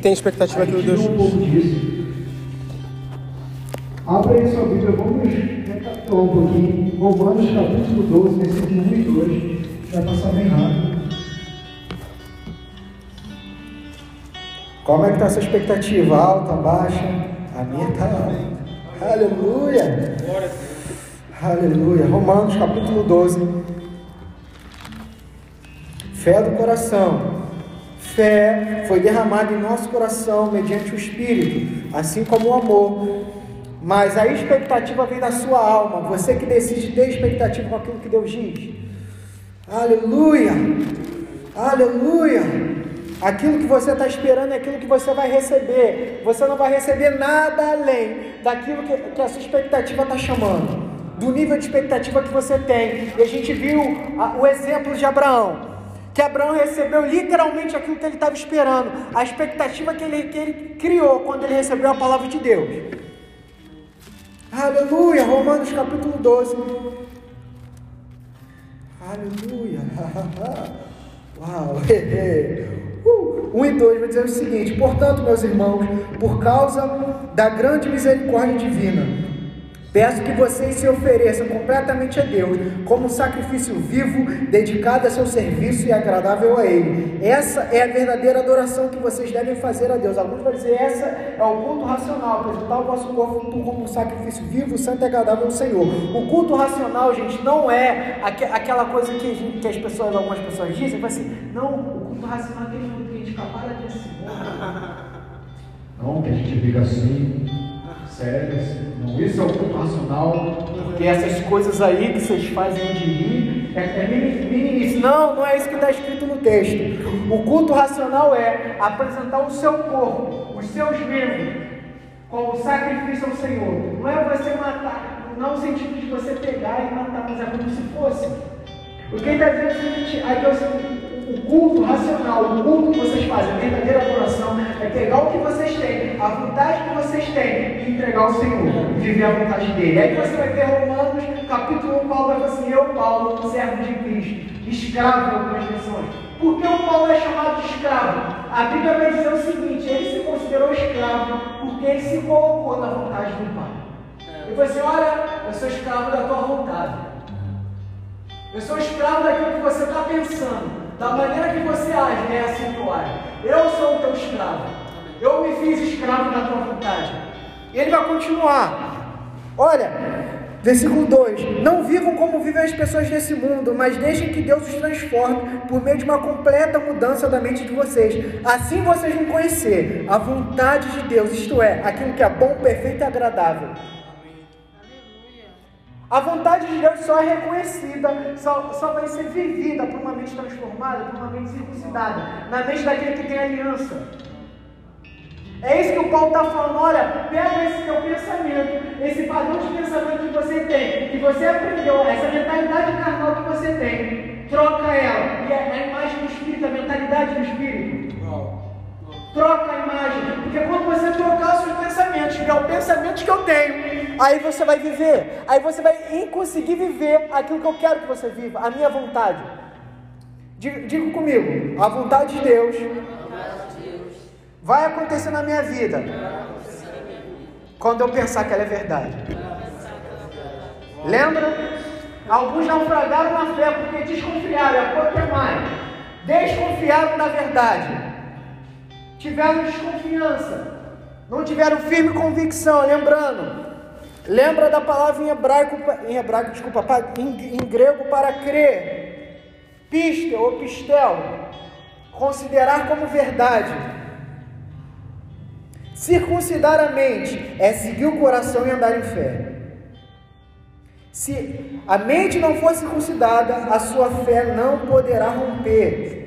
tem expectativa que Deus um pouco disso. Abra aí sua Bíblia, vamos recapitular um pouquinho. Romanos capítulo 12, versículo 1 e 2. Vai passar bem rápido. Como é que está a sua expectativa? Alta, baixa? A minha está. Aleluia! Aleluia. Romanos capítulo 12. Fé do coração. Fé foi derramada em nosso coração mediante o Espírito, assim como o amor. Mas a expectativa vem da sua alma. Você que decide ter expectativa com aquilo que Deus diz. Aleluia! Aleluia! Aquilo que você está esperando é aquilo que você vai receber. Você não vai receber nada além daquilo que, que a sua expectativa está chamando, do nível de expectativa que você tem. E a gente viu a, o exemplo de Abraão, que Abraão recebeu literalmente aquilo que ele estava esperando, a expectativa que ele, que ele criou quando ele recebeu a palavra de Deus. Aleluia! Romanos capítulo 12. Aleluia! Uau! Uh, 1 e 2 vai dizer o seguinte: Portanto, meus irmãos, por causa da grande misericórdia divina, Peço que vocês se ofereçam completamente a Deus, como um sacrifício vivo, dedicado a seu serviço e agradável a Ele. Essa é a verdadeira adoração que vocês devem fazer a Deus. Alguns vão dizer, essa é o culto racional, apresentar o vosso corpo como um sacrifício vivo, santo e agradável ao Senhor. O culto racional, gente, não é aquela coisa que, gente, que as pessoas, algumas pessoas dizem, assim, não, o culto racional é culto que a gente capara de. Não, que a gente fica assim, sério, assim. Não, isso é o culto racional, porque essas coisas aí que vocês fazem de rir é, é. Não, não é isso que está escrito no texto. O culto racional é apresentar o seu corpo, os seus membros, como sacrifício ao Senhor. Não é você matar, não é o sentido de você pegar e matar, mas é como se fosse. O que está dizendo é o seguinte, aí eu, o culto racional, o culto que vocês fazem, a verdadeira adoração, é pegar o que vocês têm, a vontade que vocês têm e entregar ao Senhor, viver a vontade dele. Aí você vai ver Romanos, capítulo 1, Paulo vai falar assim: Eu, Paulo, servo de Cristo, escravo de algumas versões. Por que o Paulo é chamado de escravo? A Bíblia vai dizer o seguinte: ele se considerou escravo porque ele se colocou na vontade do Pai. Ele falou assim: Olha, eu sou escravo da tua vontade. Eu sou escravo daquilo que você está pensando. Da maneira que você age, é assim que eu ajo. Eu sou o teu escravo. Eu me fiz escravo da tua vontade. E ele vai continuar. Olha, versículo 2: Não vivam como vivem as pessoas desse mundo, mas deixem que Deus os transforme por meio de uma completa mudança da mente de vocês. Assim vocês vão conhecer a vontade de Deus, isto é, aquilo que é bom, perfeito e agradável. A vontade de Deus só é reconhecida, só, só vai ser vivida por uma mente transformada, por uma mente circuncidada, na mente daquele que tem aliança. É isso que o Paulo está falando. Olha, pega esse teu pensamento, esse padrão de pensamento que você tem, que você aprendeu, essa mentalidade carnal que você tem, troca ela. E é a imagem do Espírito, a mentalidade do Espírito. Troca a imagem, porque quando você trocar os seus pensamentos, que é o pensamento que eu tenho, aí você vai viver, aí você vai conseguir viver aquilo que eu quero que você viva, a minha vontade. Diga, comigo, a vontade de Deus vai acontecer na minha vida quando eu pensar que ela é verdade. Lembra? Alguns naufragaram na fé porque desconfiaram, é pouco mais. Desconfiaram da verdade tiveram desconfiança, não tiveram firme convicção, lembrando, lembra da palavra em hebraico, em hebraico, desculpa, em, em grego para crer, pistel ou pistel, considerar como verdade. Circuncidar a mente é seguir o coração e andar em fé. Se a mente não for circuncidada, a sua fé não poderá romper.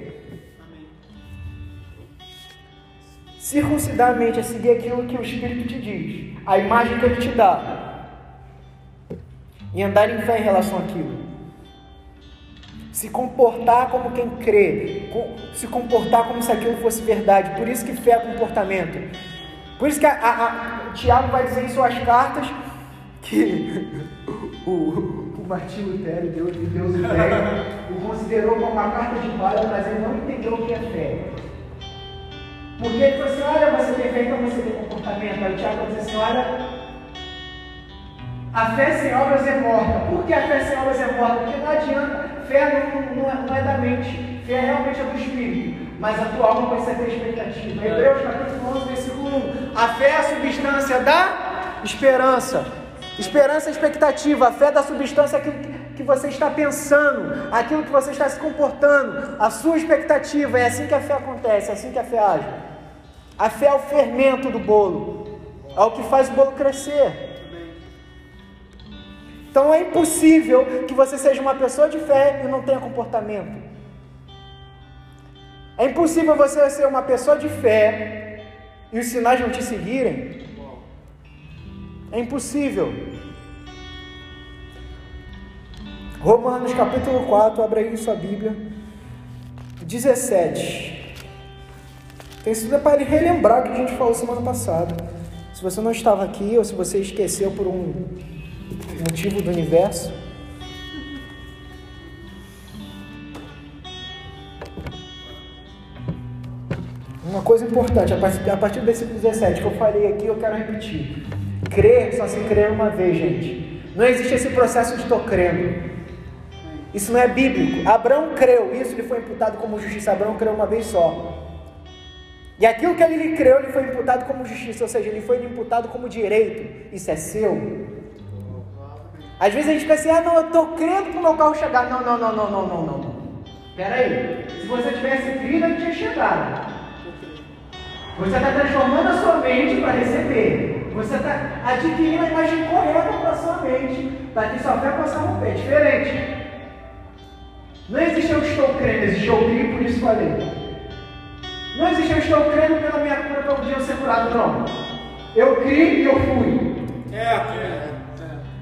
Circuncidar a é seguir aquilo que o Espírito te diz, a imagem que ele te dá, e andar em fé em relação àquilo. Se comportar como quem crê, se comportar como se aquilo fosse verdade. Por isso que fé é comportamento. Por isso que a, a, a, Tiago vai dizer em suas cartas que o, o Martinho Lutero, Deus, Deus o considerou como uma carta de bala, mas ele não entendeu o que é fé. Porque ele falou assim: olha, você tem fé, então você tem comportamento. Aí o Tiago diz assim: olha, a fé sem obras é morta. Por que a fé sem obras é morta? Porque não adianta, fé não, não, é, não é da mente, fé realmente é do espírito. Mas a tua alma precisa ter expectativa. Hebreus capítulo 11, versículo 1. A fé é a substância da esperança. Esperança é expectativa. A fé da substância é aquilo que que você está pensando, aquilo que você está se comportando, a sua expectativa. É assim que a fé acontece, é assim que a fé age. A fé é o fermento do bolo, é o que faz o bolo crescer. Então é impossível que você seja uma pessoa de fé e não tenha comportamento. É impossível você ser uma pessoa de fé e os sinais não te seguirem. É impossível. Romanos capítulo 4, abra aí sua Bíblia. 17. Tem sido para relembrar o que a gente falou semana passada. Se você não estava aqui ou se você esqueceu por um motivo do universo. Uma coisa importante, a partir do versículo 17 que eu falei aqui, eu quero repetir. Crer só se crer uma vez, gente. Não existe esse processo de estou crendo. Isso não é bíblico. Abraão creu, isso lhe foi imputado como justiça. Abraão creu uma vez só. E aquilo que ele creu, lhe foi imputado como justiça, ou seja, ele foi imputado como direito. Isso é seu. Às vezes a gente pensa assim, ah não, eu estou crendo para o meu carro chegar. Não, não, não, não, não, não, não. Espera aí. Se você tivesse crido, ele tinha chegado. Você está transformando a sua mente para receber. Você está adquirindo a imagem correta para a sua mente, para que sua fé possa romper. Diferente. Não existe eu estou crendo, existe eu criei, por isso falei. Não existe estou crendo pela minha cura para um dia eu ser curado, não. Eu criei e eu fui. É, é.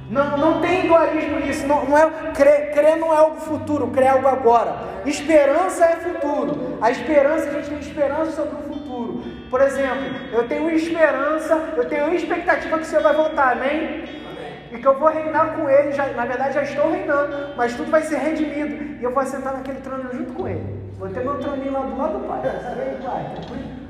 Não, não tem dualismo nisso. Não, não é, crer, crer não é algo futuro, crer é algo agora. Esperança é futuro. A esperança, a gente tem esperança sobre o futuro. Por exemplo, eu tenho esperança, eu tenho expectativa que o Senhor vai voltar, amém? e que eu vou reinar com ele, já, na verdade já estou reinando, mas tudo vai ser redimido, e eu vou sentar naquele trono junto com ele. Vou ter meu troninho lá do lado do Pai. Aí, Pai? Tranquilo?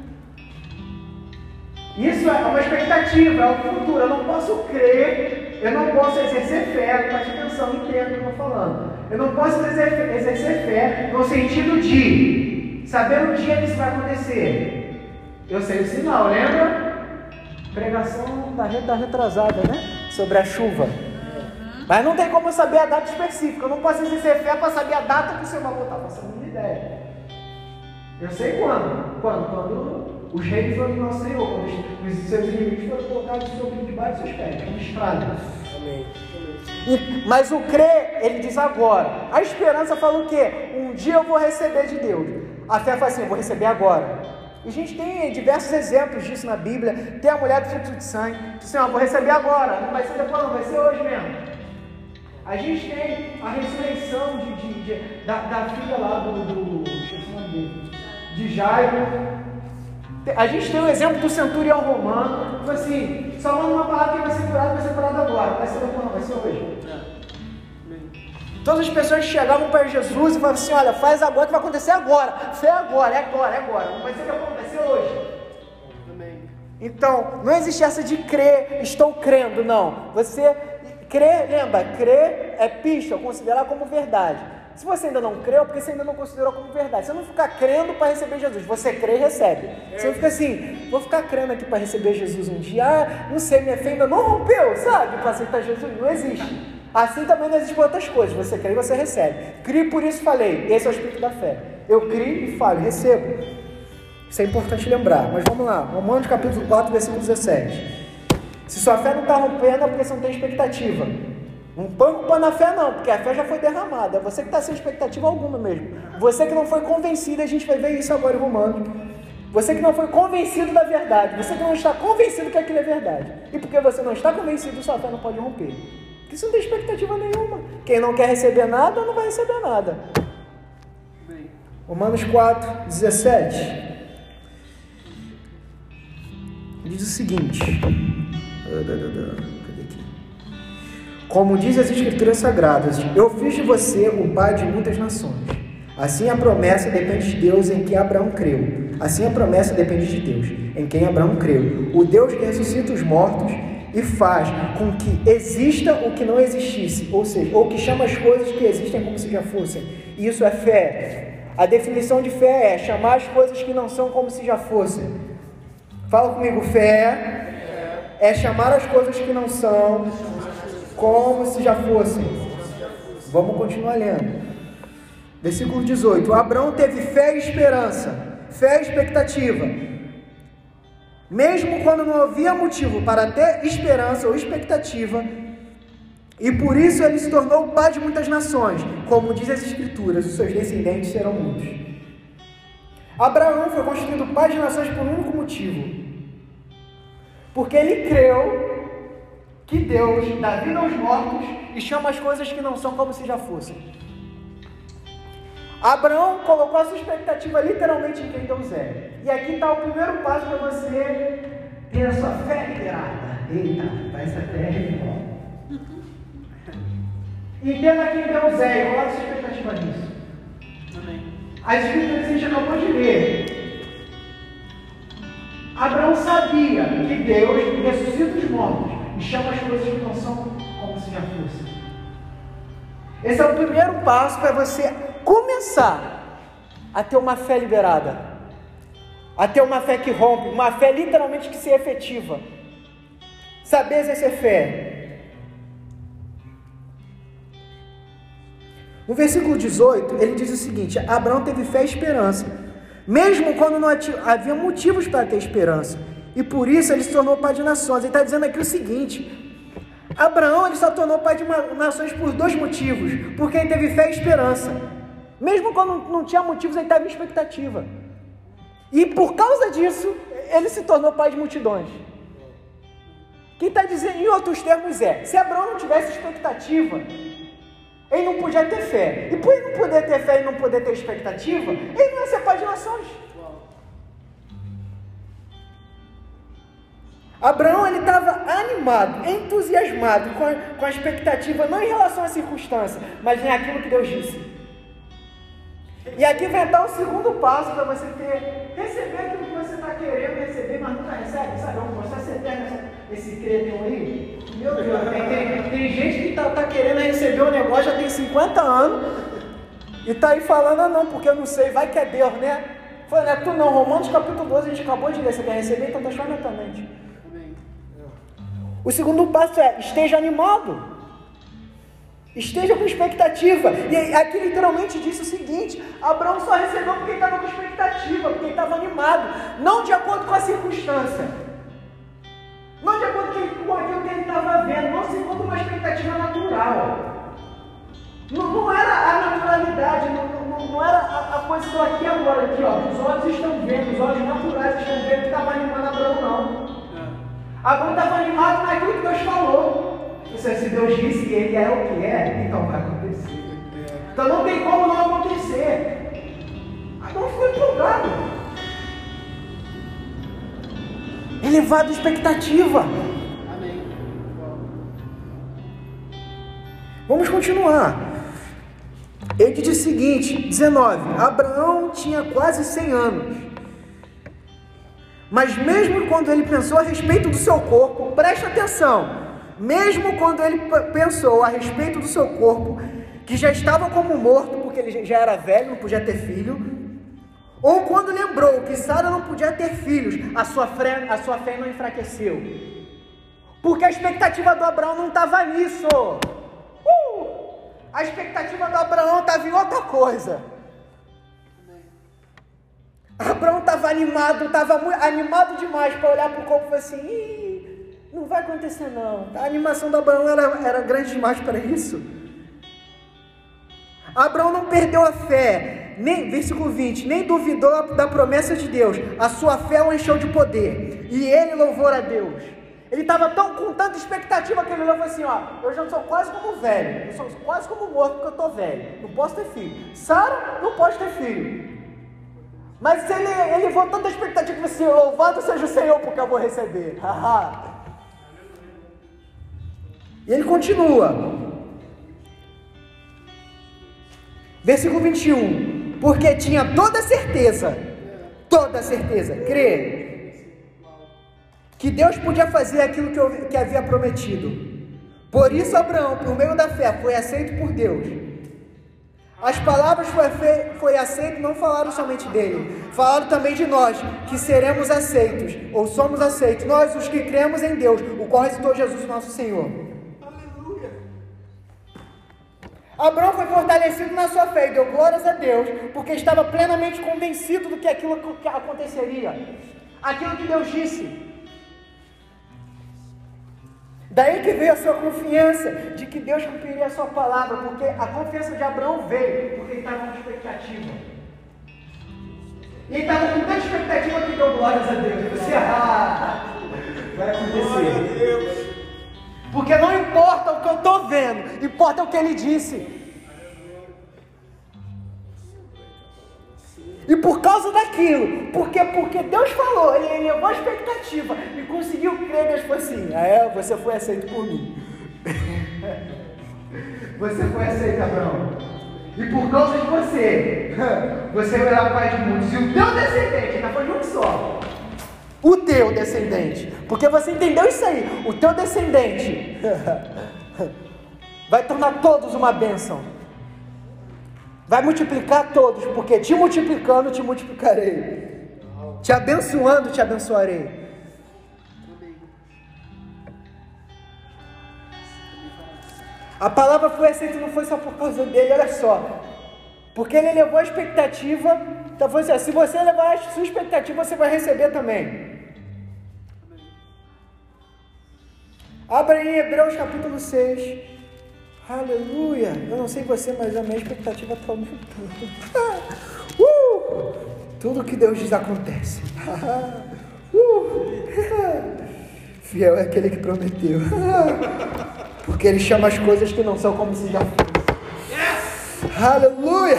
Isso é uma expectativa, é o futuro. Eu não posso crer, eu não posso exercer fé, preste atenção, entenda o que eu estou falando. Eu não posso exercer, fé no sentido de saber o dia que isso vai acontecer. Eu sei o sinal, lembra? Pregação da, da retrasada, né? sobre a chuva. Mas não tem como eu saber a data específica. Eu não posso exercer fé para saber a data que o Senhor vai voltar. Faço a mínima ideia. Eu sei quando. Quando? Quando os reis foram do nosso Senhor. Quando os seus inimigos foram colocados sobre debaixo dos seus pés. Registrado. Amém. E, mas o crer, ele diz agora. A esperança fala o quê? Um dia eu vou receber de Deus. A fé fala assim, eu vou receber agora. E a gente tem diversos exemplos disso na Bíblia. Tem a mulher do fluxo de sangue, que assim, ó, vou receber agora, não vai ser depois, não, vai ser hoje mesmo. A gente tem a ressurreição de, de, de da, da, filha lá do, do dele, de Jairo. A gente tem o exemplo do centurião romano, que assim, só manda uma palavra que vai ser curado, vai ser curado agora, vai ser não, vai ser hoje. Todas as pessoas chegavam para Jesus e falavam assim: Olha, faz agora que vai acontecer agora. Fé agora, é agora, é agora. Não vai ser depois, vai hoje. Então, não existe essa de crer, estou crendo, não. Você crer, lembra, crer é pista, considerar como verdade. Se você ainda não creu, é porque você ainda não considerou como verdade. Você não fica crendo para receber Jesus. Você crê e recebe. Você não fica assim, vou ficar crendo aqui para receber Jesus um dia. Ah, não sei, minha fé ainda não rompeu, sabe? Para aceitar Jesus. Não existe. Assim também não existem outras coisas. Você crê e você recebe. Crie, por isso falei. Esse é o espírito da fé. Eu crio e falo, recebo. Isso é importante lembrar. Mas vamos lá. Romanos capítulo 4, versículo 17. Se sua fé não está rompendo, é porque você não tem expectativa. Não põe culpa na fé, não, porque a fé já foi derramada. É você que está sem expectativa alguma mesmo. Você que não foi convencido, a gente vai ver isso agora em. Você que não foi convencido da verdade. Você que não está convencido que aquilo é verdade. E porque você não está convencido, sua fé não pode romper. Porque você não tem expectativa nenhuma. Quem não quer receber nada, não vai receber nada. Romanos 4, 17. Diz o seguinte. Como diz as Escrituras Sagradas, eu fiz de você o pai de muitas nações. Assim a promessa depende de Deus em que Abraão creu, Assim a promessa depende de Deus, em quem Abraão creu. O Deus que ressuscita os mortos e faz com que exista o que não existisse, ou seja, ou que chama as coisas que existem como se já fossem. Isso é fé. A definição de fé é chamar as coisas que não são como se já fossem. Fala comigo, fé é chamar as coisas que não são como se já fossem. Vamos continuar lendo. Versículo 18: Abraão teve fé e esperança, fé e expectativa. Mesmo quando não havia motivo para ter esperança ou expectativa, e por isso ele se tornou pai de muitas nações, como diz as Escrituras, os seus descendentes serão muitos. Abraão foi constituído pai de nações por um único motivo, porque ele creu que Deus dá vida aos mortos e chama as coisas que não são como se já fossem. Abraão colocou a sua expectativa literalmente em quem Deus é. E aqui está o primeiro passo para você ter a sua fé liberada. Eita, vai essa fé é Entenda quem Deus é e coloque a sua expectativa nisso. Amém. As escrituras que a gente acabou de ler. Abraão sabia que Deus ressuscita os mortos e chama as coisas que não são como se já fossem. Esse é o primeiro passo para você começar a ter uma fé liberada, a ter uma fé que rompe, uma fé literalmente que se efetiva. Saber exercer fé. No versículo 18, ele diz o seguinte: Abraão teve fé e esperança, mesmo quando não havia motivos para ter esperança, e por isso ele se tornou pai de nações. Ele está dizendo aqui o seguinte: Abraão ele só tornou pai de nações por dois motivos, porque ele teve fé e esperança. Mesmo quando não tinha motivos, ele estava em expectativa. E por causa disso, ele se tornou pai de multidões. Quem está dizendo, em outros termos, é: se Abraão não tivesse expectativa, ele não podia ter fé. E por ele não poder ter fé e não poder ter expectativa, ele não ia ser pai de nações. Abraão ele estava animado, entusiasmado com a, com a expectativa, não em relação à circunstância, mas em aquilo que Deus disse. E aqui vem dar o segundo passo para você ter, receber aquilo que você está querendo receber, mas nunca recebe, sabe? É um processo eterno, esse cretão aí. Meu Deus, tem, tem, tem gente que está tá querendo receber um negócio, já tem 50 anos, e está aí falando, ah não, porque eu não sei, vai que é Deus, né? Foi, né? Tu não, Romanos capítulo 12, a gente acabou de ler, você quer receber, então deixa tua mente. O segundo passo é esteja animado. Esteja com expectativa. E aqui literalmente disse o seguinte: Abraão só recebeu porque estava com expectativa, porque estava animado, não de acordo com a circunstância, não de acordo com aquilo que ele estava vendo, não segundo uma expectativa natural. Não, não era a naturalidade, não, não, não era a, a, coisa do aqui agora, aqui, ó. Os olhos estão vendo, os olhos naturais estão vendo que estava animando Abraão, não. Abraão estava animado naquilo que Deus falou. Se Deus disse que ele é o que é, então vai acontecer. Então não tem como não acontecer. Abraão ficou empolgado. Elevado expectativa. Vamos continuar. Ele diz o seguinte: 19. Abraão tinha quase 100 anos mas mesmo quando ele pensou a respeito do seu corpo, preste atenção, mesmo quando ele pensou a respeito do seu corpo, que já estava como morto, porque ele já era velho, não podia ter filho, ou quando lembrou que Sara não podia ter filhos, a sua fé, a sua fé não enfraqueceu. Porque a expectativa do Abraão não estava nisso. Uh! A expectativa do Abraão estava em outra coisa. Abraão estava animado, estava animado demais para olhar para o corpo e falar assim: não vai acontecer não. A animação do Abraão era, era grande demais para isso. Abraão não perdeu a fé, nem, versículo 20, nem duvidou da promessa de Deus. A sua fé o encheu de poder. E ele louvou a Deus. Ele estava tão com tanta expectativa que ele olhou e falou assim: ó, eu já sou quase como velho, eu sou quase como morto porque eu estou velho, não posso ter filho. Sara não pode ter filho. Mas ele, ele levou tanta expectativa que assim, louvado seja o Senhor porque eu vou receber. e ele continua. Versículo 21. Porque tinha toda certeza toda certeza, crer que Deus podia fazer aquilo que, eu, que havia prometido. Por isso, Abraão, por meio da fé, foi aceito por Deus. As palavras foi, foi aceito, não falaram somente dele, falaram também de nós, que seremos aceitos, ou somos aceitos, nós os que cremos em Deus, o ressuscitou Jesus, nosso Senhor. Aleluia. Abraão foi fortalecido na sua fé e deu glórias a Deus, porque estava plenamente convencido do que aquilo que aconteceria, aquilo que Deus disse. Daí que veio a sua confiança de que Deus cumpriria a sua palavra, porque a confiança de Abraão veio porque ele estava com expectativa. E ele estava com tanta expectativa que deu glórias a Deus. Você, ah, vai acontecer. Porque não importa o que eu estou vendo, importa o que ele disse. E por causa daquilo, porque, porque Deus falou, ele levou a expectativa e conseguiu crer, Deus falou assim: ah, é, você foi aceito por mim. você foi aceito, Abraão. E por causa de você, você vai pai de muitos. E o teu descendente, ainda foi um só. O teu descendente. Porque você entendeu isso aí. O teu descendente vai tornar todos uma bênção. Vai multiplicar todos, porque te multiplicando, te multiplicarei. Te abençoando, te abençoarei. A palavra foi aceita não foi só por causa dele, olha só. Porque ele levou a expectativa. Então foi assim, se você levar a sua expectativa, você vai receber também. Abra em Hebreus capítulo 6. Aleluia! Eu não sei você, mas a minha expectativa está aumentando. uh! Tudo que Deus diz acontece. uh! Fiel é aquele que prometeu. Porque ele chama as coisas que não são como se já fossem. Aleluia!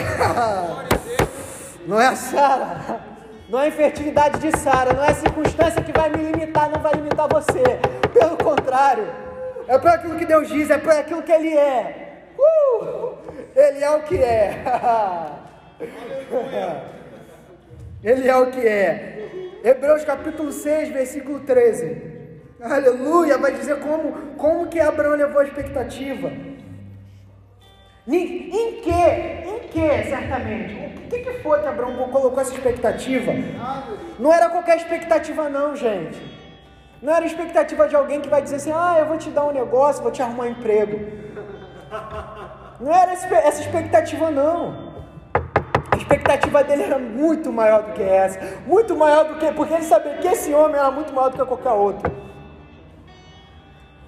Não é a Sara. Não é a infertilidade de Sara. Não é a circunstância que vai me limitar, não vai limitar você. Pelo contrário é por aquilo que Deus diz, é por aquilo que Ele é. Uh! Ele é o que é. Ele é o que é. Hebreus capítulo 6, versículo 13. Aleluia, vai dizer como, como que Abraão levou a expectativa. Em, em que? Em que, certamente? O que, que foi que Abraão colocou essa expectativa? Não era qualquer expectativa, não, gente. Não era expectativa de alguém que vai dizer assim: ah, eu vou te dar um negócio, vou te arrumar um emprego. Não era essa expectativa, não. A expectativa dele era muito maior do que essa. Muito maior do que. Porque ele sabia que esse homem era muito maior do que qualquer outro.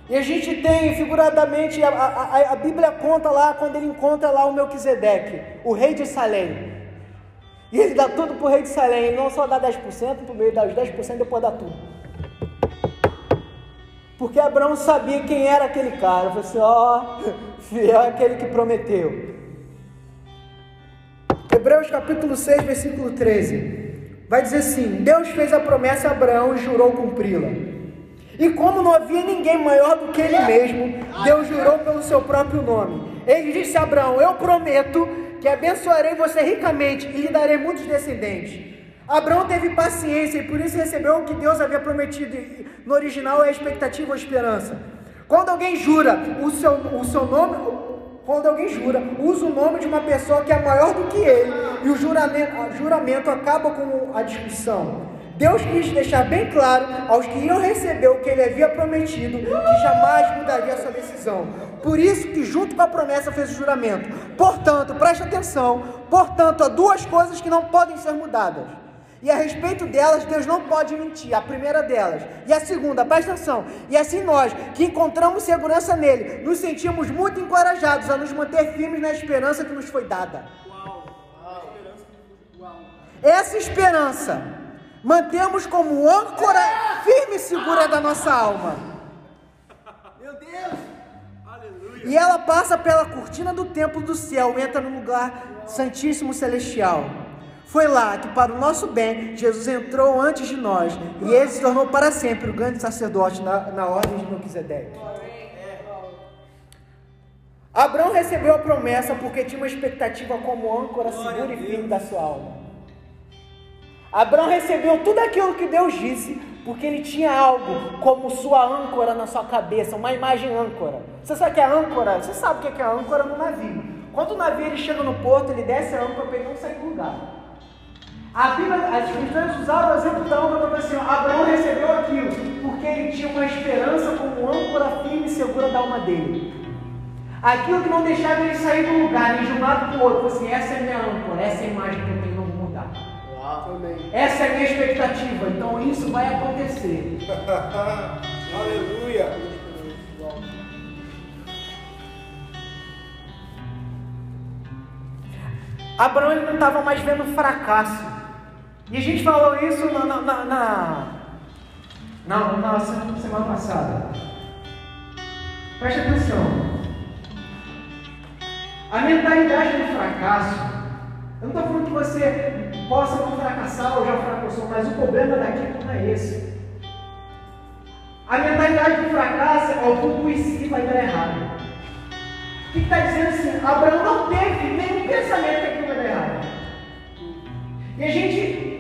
E a gente tem, figuradamente, a, a, a Bíblia conta lá quando ele encontra lá o Melquisedeque, o rei de Salém. E ele dá tudo para o rei de Salém. Não só dá 10%, ele dá os 10% e depois dá tudo. Porque Abraão sabia quem era aquele cara. Falou assim: ó, oh, fiel é aquele que prometeu. Hebreus capítulo 6, versículo 13. Vai dizer assim: Deus fez a promessa a Abraão e jurou cumpri-la. E como não havia ninguém maior do que ele mesmo, Deus jurou pelo seu próprio nome. Ele disse a Abraão: Eu prometo que abençoarei você ricamente e lhe darei muitos descendentes. Abraão teve paciência e por isso recebeu o que Deus havia prometido. No original é a expectativa ou esperança. Quando alguém jura o seu, o seu nome, quando alguém jura, usa o nome de uma pessoa que é maior do que ele, e o juramento, o juramento acaba com a discussão. Deus quis deixar bem claro aos que iam receber o que ele havia prometido, que jamais mudaria sua decisão. Por isso que junto com a promessa fez o juramento. Portanto, preste atenção, portanto, há duas coisas que não podem ser mudadas. E a respeito delas, Deus não pode mentir. A primeira delas. E a segunda, presta atenção. E assim nós, que encontramos segurança nele, nos sentimos muito encorajados a nos manter firmes na esperança que nos foi dada. Essa esperança mantemos como âncora firme e segura da nossa alma. Meu Deus! E ela passa pela cortina do templo do céu, entra no lugar santíssimo celestial. Foi lá que, para o nosso bem, Jesus entrou antes de nós e ele se tornou para sempre o grande sacerdote na, na ordem de Melquisedeque. Abraão recebeu a promessa porque tinha uma expectativa como âncora segura e firme da sua alma. Abraão recebeu tudo aquilo que Deus disse, porque ele tinha algo como sua âncora na sua cabeça, uma imagem âncora. Você sabe o que é âncora? Você sabe o que é âncora no navio. Quando o navio ele chega no porto, ele desce a âncora para ele não sair do lugar. A Bíblia, as escrituras usaram o exemplo da âncora para assim, Abraão recebeu aquilo, porque ele tinha uma esperança como âncora firme e segura da alma dele. Aquilo que não deixava ele sair do lugar, nem de um lado para o outro, assim, essa é a minha âncora, essa é a imagem que eu tenho essa é a minha expectativa, então isso vai acontecer. Aleluia. Abraão ele não estava mais vendo fracasso. E a gente falou isso na, na, na, na, na, na semana passada. Preste atenção. A mentalidade do fracasso eu não estou falando que você possa não fracassar ou já fracassou, mas o problema daqui não é esse. A mentalidade do fracasso é o tudo e si vai dar errado. O que está dizendo assim? Abraão não teve nenhum pensamento que aquilo vai dar errado. E a gente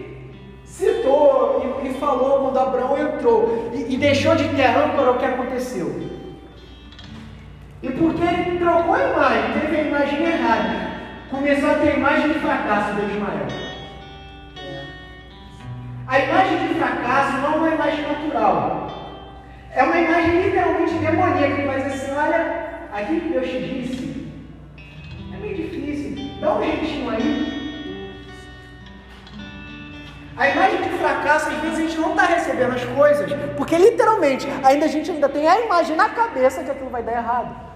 falou quando Abraão entrou e, e deixou de ter âncora o que aconteceu. E porque ele trocou a imagem, teve a imagem errada, começou a ter imagem de fracasso de Ismael. A imagem de fracasso não é uma imagem natural. É uma imagem literalmente demoníaca que dizer assim, olha, aquilo que Deus te disse é meio difícil. Dá um jeitinho aí. Fracasso, às vezes a gente não está recebendo as coisas, porque literalmente ainda a gente ainda tem a imagem na cabeça que aquilo vai dar errado.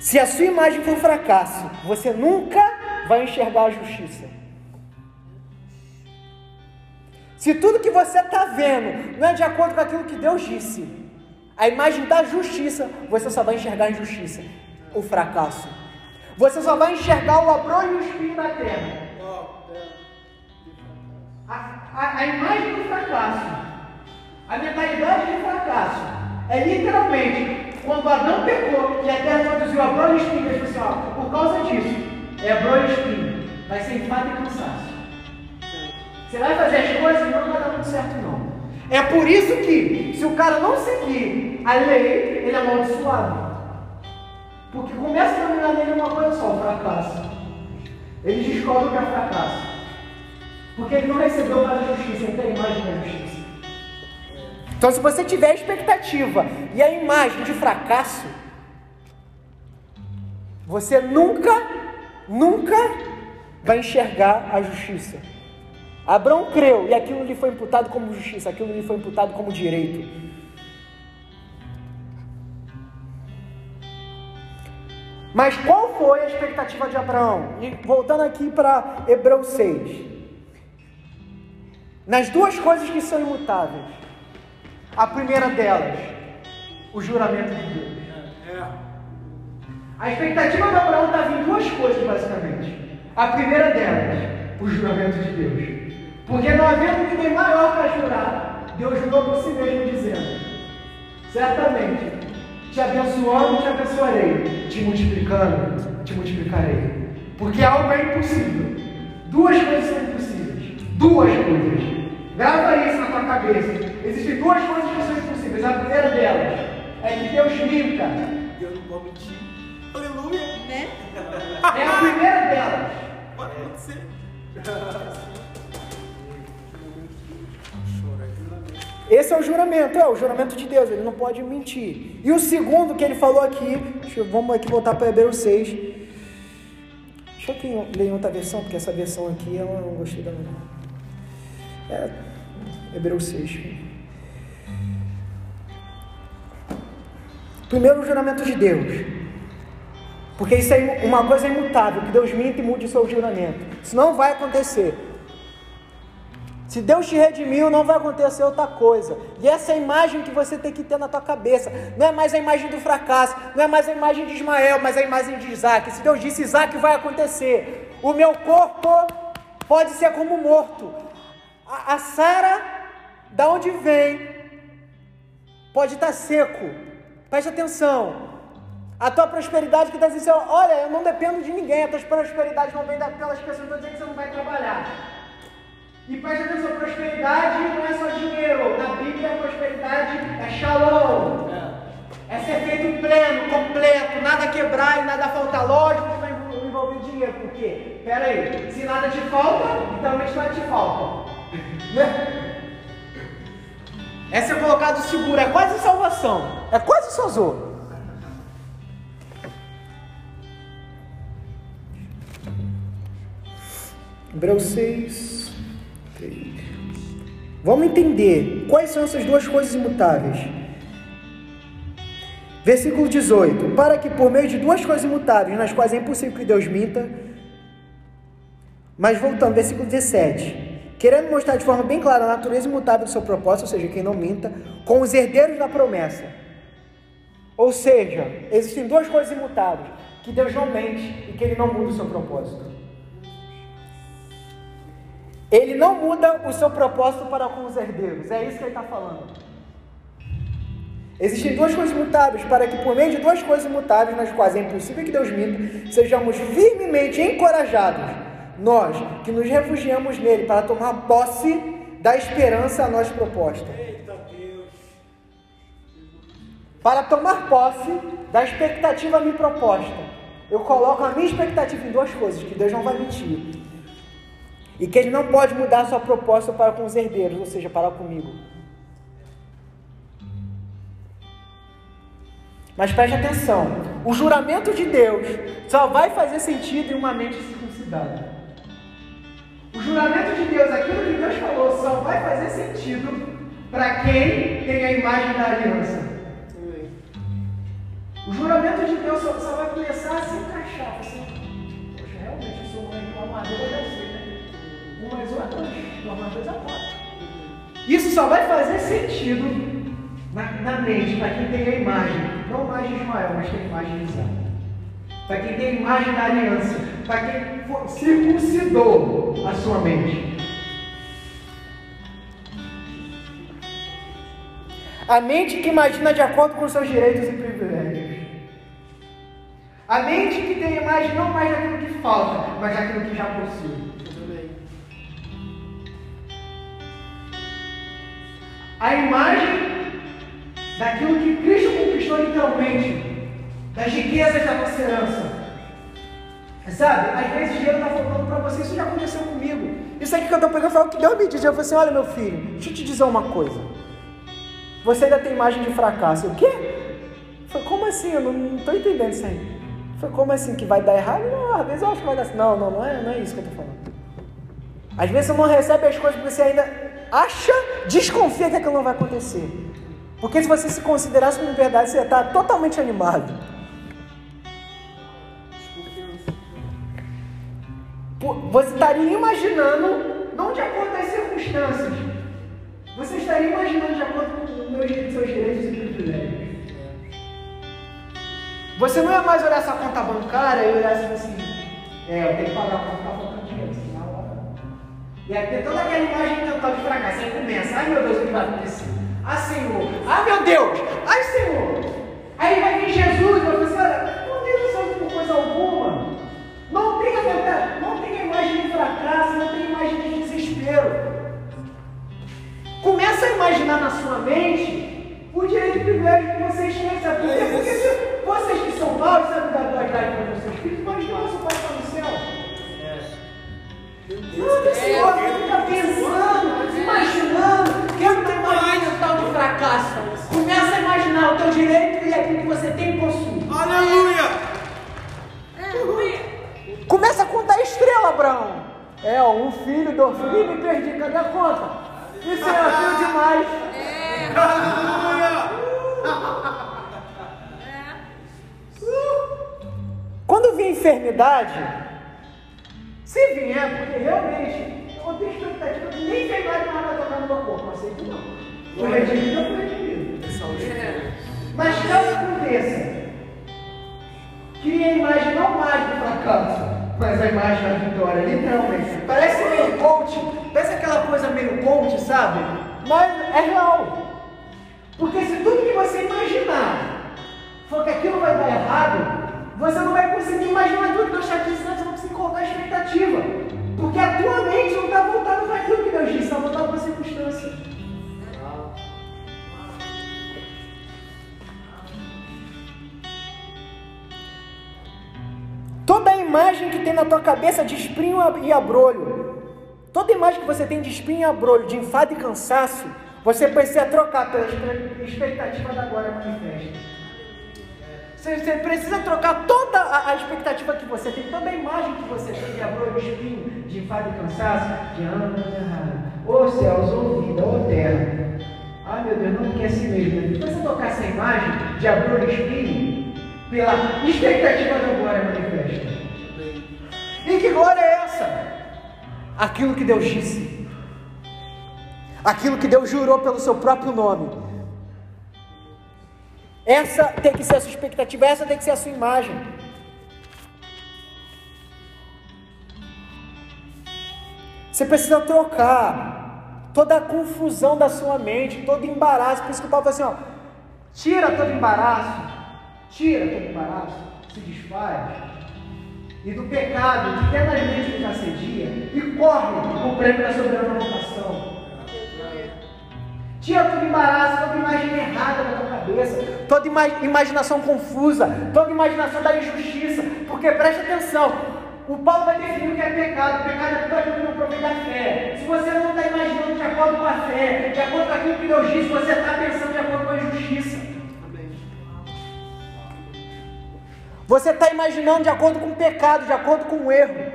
Se a sua imagem for fracasso, você nunca vai enxergar a justiça. Se tudo que você está vendo não é de acordo com aquilo que Deus disse, a imagem da justiça, você só vai enxergar a injustiça, o fracasso. Você só vai enxergar o abrolho e o espinho da terra. A, a, a imagem do fracasso, a mentalidade de fracasso, é literalmente quando Adão pecou e a terra produziu abrolho e espinho, ele assim, ó, por causa disso, é abrolho e espinho, vai ser enfado e cansaço. Você vai fazer as coisas e não vai dar muito certo não. É por isso que, se o cara não seguir a lei, ele é amaldiçoado. Porque começa a dominar nele uma coisa só, o fracasso. Ele descobre o que é fracasso. Porque ele não recebeu mais a justiça, ele tem a imagem da justiça. Então, se você tiver a expectativa e a imagem de fracasso, você nunca, nunca vai enxergar a justiça. Abraão creu e aquilo lhe foi imputado como justiça, aquilo lhe foi imputado como direito. Mas qual foi a expectativa de Abraão? E voltando aqui para Hebreus 6. Nas duas coisas que são imutáveis, a primeira delas, o juramento de Deus. A expectativa de Abraão estava em duas coisas, basicamente. A primeira delas, o juramento de Deus. Porque não havendo ninguém maior para jurar, Deus jurou por si mesmo, dizendo: Certamente, te abençoando, te abençoarei, te multiplicando, te multiplicarei. Porque algo é impossível. Duas coisas são impossíveis. Duas coisas. Grava isso na tua cabeça. Existem duas coisas que são impossíveis. A primeira delas é que Deus minta. Deus não pode mentir. Aleluia. Né? É a primeira delas. Pode acontecer. Esse é o juramento, é o juramento de Deus, ele não pode mentir. E o segundo que ele falou aqui, eu, vamos aqui voltar para Hebreus 6. Deixa eu ler em outra versão, porque essa versão aqui eu não gostei da minha. É, Hebreus 6. Primeiro o juramento de Deus. Porque isso é uma coisa imutável, que Deus minta e mude o seu juramento. Isso não vai acontecer. Se Deus te redimiu, não vai acontecer outra coisa. E essa é a imagem que você tem que ter na tua cabeça. Não é mais a imagem do fracasso, não é mais a imagem de Ismael, mas a imagem de Isaac. Se Deus disse Isaac, vai acontecer. O meu corpo pode ser como morto, a, a Sara, da onde vem, pode estar seco. Preste atenção. A tua prosperidade que está dizendo, olha, eu não dependo de ninguém, a tua prosperidade não vem pelas pessoas que estão dizendo que você não vai trabalhar. E preste atenção, prosperidade não é só dinheiro. Na Bíblia, prosperidade é shalom. É, ser feito pleno, completo, nada quebrar e nada faltar. Lógico que vai envolver dinheiro, porque, pera aí, se nada te falta, então nada te falta. Né? É ser colocado seguro, é quase salvação. É quase sozô. Hebreus 6, 3. Vamos entender quais são essas duas coisas imutáveis. Versículo 18: Para que por meio de duas coisas imutáveis, nas quais é impossível que Deus minta. Mas voltando, versículo 17: Querendo mostrar de forma bem clara a natureza imutável do seu propósito, ou seja, quem não minta, com os herdeiros da promessa. Ou seja, existem duas coisas imutáveis: que Deus não mente e que Ele não muda o seu propósito. Ele não muda o seu propósito para com os herdeiros. É isso que ele está falando. Existem duas coisas imutáveis, para que por meio de duas coisas imutáveis, nas quais é impossível que Deus minta, sejamos firmemente encorajados, nós que nos refugiamos nele para tomar posse da esperança a nós proposta. Para tomar posse da expectativa a mim proposta. Eu coloco a minha expectativa em duas coisas, que Deus não vai mentir. E que ele não pode mudar sua proposta para com os herdeiros, ou seja, para comigo. Mas preste atenção: o juramento de Deus só vai fazer sentido em uma mente circuncidada. O juramento de Deus, aquilo que Deus falou, só vai fazer sentido para quem tem a imagem da aliança. O juramento de Deus só, vai começar a se encaixar. Assim, Poxa, realmente eu sou uma armadura deve ser mais um é mais dois é quatro. Isso só vai fazer sentido na, na mente, para quem tem a imagem, não imagem de Ismael, mas tem a imagem de Isaac. Para quem tem a imagem da aliança, para quem for, circuncidou a sua mente. A mente que imagina de acordo com seus direitos e privilégios. A mente que tem a imagem não mais daquilo que falta, mas daquilo que já possui. A imagem daquilo que Cristo conquistou literalmente, das riquezas da nossa herança. Sabe, às vezes dinheiro está faltando para você, isso já aconteceu comigo. Isso aqui que eu estou pegando foi o que Deus me disse. Eu falei assim: olha, meu filho, deixa eu te dizer uma coisa. Você ainda tem imagem de fracasso. O quê? Foi como assim? Eu não estou entendendo isso aí. Foi como assim que vai dar errado? Não, às vezes eu acho que vai dar. Não, não, não é, não é isso que eu estou falando. Às vezes você não recebe as coisas porque você ainda acha, desconfia que aquilo não vai acontecer. Porque se você se considerasse como verdade, você está totalmente animado. Você estaria imaginando, não de acordo com as circunstâncias, você estaria imaginando de acordo com meus, seus direitos e privilégios. Você não ia mais olhar essa conta bancária e olhar assim, é, eu tenho que pagar a conta e aí tem toda aquela imagem mental de fracasso. Aí começa, ai meu Deus, o que vai acontecer? Ah Senhor, ai meu Deus, ai Senhor. Aí vai vir Jesus e vai olha, não tenha santo por coisa alguma. Não tenha vontade, não tenha imagem de fracasso, não tenha imagem de desespero. Começa a imaginar na sua mente o direito e privilégio que vocês têm, sabe? Porque vocês que são maus, sabe da verdade para os seus filhos, mas não, seu pai está no céu. Não, Senhor, fica pensando, imaginando, que eu não imagino tal de fracasso. Começa a imaginar o teu direito e aquilo que você tem e possui. Aleluia! Começa a contar estrela, Abraão. É, ó, um filho, dois filhos, me perdi, cadê a conta? Isso é filho demais. É. Aleluia! Quando vem enfermidade, se vier, porque realmente eu tenho expectativa que nem enfermagem mais vai tocar no meu corpo, aceito não. Fui redimido, fui redimido. Mas caso aconteça, cria a imagem não mais do fracasso, mas a imagem da vitória, literalmente. Parece meio coach, parece aquela coisa meio coach, sabe? Mas é real. Porque se tudo que você imaginar for que aquilo vai dar errado, você não vai conseguir imaginar tudo que Deus está dizendo, você não consegue colocar expectativa. Porque a tua mente não está voltada para aquilo que Deus disse, está voltada para a circunstância. Toda imagem que tem na tua cabeça de espinho e abrolho, toda imagem que você tem de espinho e abrolho, de enfado e cansaço, você precisa trocar pela expectativa da glória manifesta. Você, você precisa trocar toda a, a, expectativa que você tem, toda a imagem que você tem de amor, de espinho, de enfado e cansaço, de anos errado. Ô céus, ou vida, ô terra. Ai meu Deus, não quer assim mesmo. Né? Você trocar essa imagem de amor e espinho pela expectativa da glória manifesta. E que glória é essa? Aquilo que Deus disse. Aquilo que Deus jurou pelo seu próprio nome essa tem que ser a sua expectativa, essa tem que ser a sua imagem. Você precisa trocar toda a confusão da sua mente, todo embaraço. Por isso que o Paulo fala assim: ó, tira todo embaraço, tira todo embaraço, se desfaz. E do pecado que eternamente nos assedia, e corre o prêmio da soberana vocação. Tira todo embaraço, toda imagem errada da tua cabeça, toda ima imaginação confusa, toda imaginação da injustiça, porque preste atenção, o Paulo vai definir o que é pecado. Pecado é tudo aquilo que não provém da fé. Se você não está imaginando de acordo com a fé, de acordo com aquilo que Deus disse, você está pensando de acordo com a injustiça. Você está imaginando de acordo com o pecado, de acordo com o erro.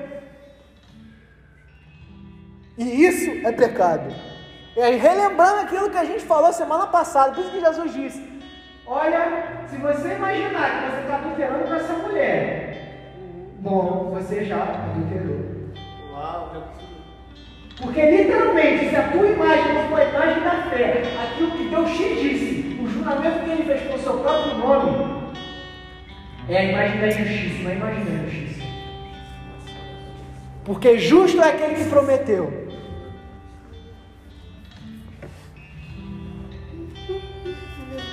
E isso é pecado. E aí, relembrando aquilo que a gente falou semana passada, por isso que Jesus disse: Olha, se você imaginar que você está adulterando com essa mulher, bom, você já adulterou. Uau, porque literalmente, se a tua imagem não for a imagem da fé, aquilo que Deus te disse, o juramento que ele fez com o seu próprio nome, é a imagem da injustiça, não é a imagem da justiça. Porque justo é aquele que prometeu.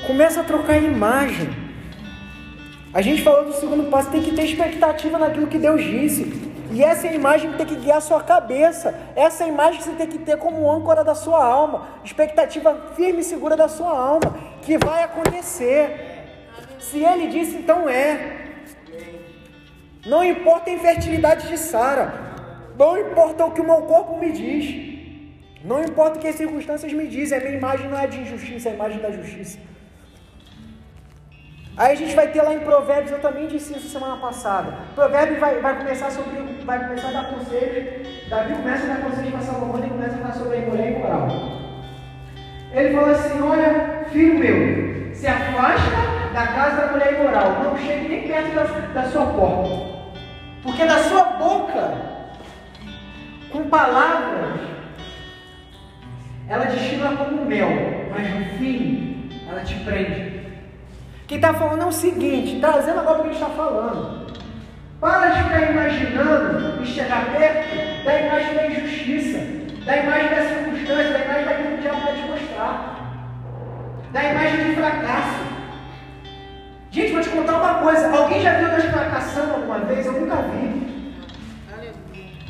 Começa a trocar imagem. A gente falou do segundo passo, tem que ter expectativa naquilo que Deus disse. E essa é a imagem que tem que guiar a sua cabeça. Essa é a imagem que você tem que ter como âncora da sua alma. Expectativa firme e segura da sua alma. Que vai acontecer. Se ele disse, então é. Não importa a infertilidade de Sara. Não importa o que o meu corpo me diz. Não importa o que as circunstâncias me dizem. A minha imagem não é de injustiça, é a imagem da justiça. Aí a gente vai ter lá em Provérbios, eu também disse isso semana passada. Provérbios vai, vai começar sobre. Vai começar a dar conselhos. Davi começa a dar conselhos para Salomão e começa a falar sobre a mulher e moral. Ele fala assim: Olha, filho meu, se afasta da casa da mulher imoral, não chegue nem perto da, da sua porta. Porque da sua boca, com palavras, ela destila como mel, mas no fim, ela te prende. Quem está falando é o seguinte, trazendo agora o que a gente está falando. Para de ficar imaginando e chegar perto da imagem da injustiça, da imagem da circunstância, da imagem daquilo que o diabo quer te mostrar, da imagem de fracasso. Gente, vou te contar uma coisa. Alguém já viu Deus fracassando alguma vez? Eu nunca vi.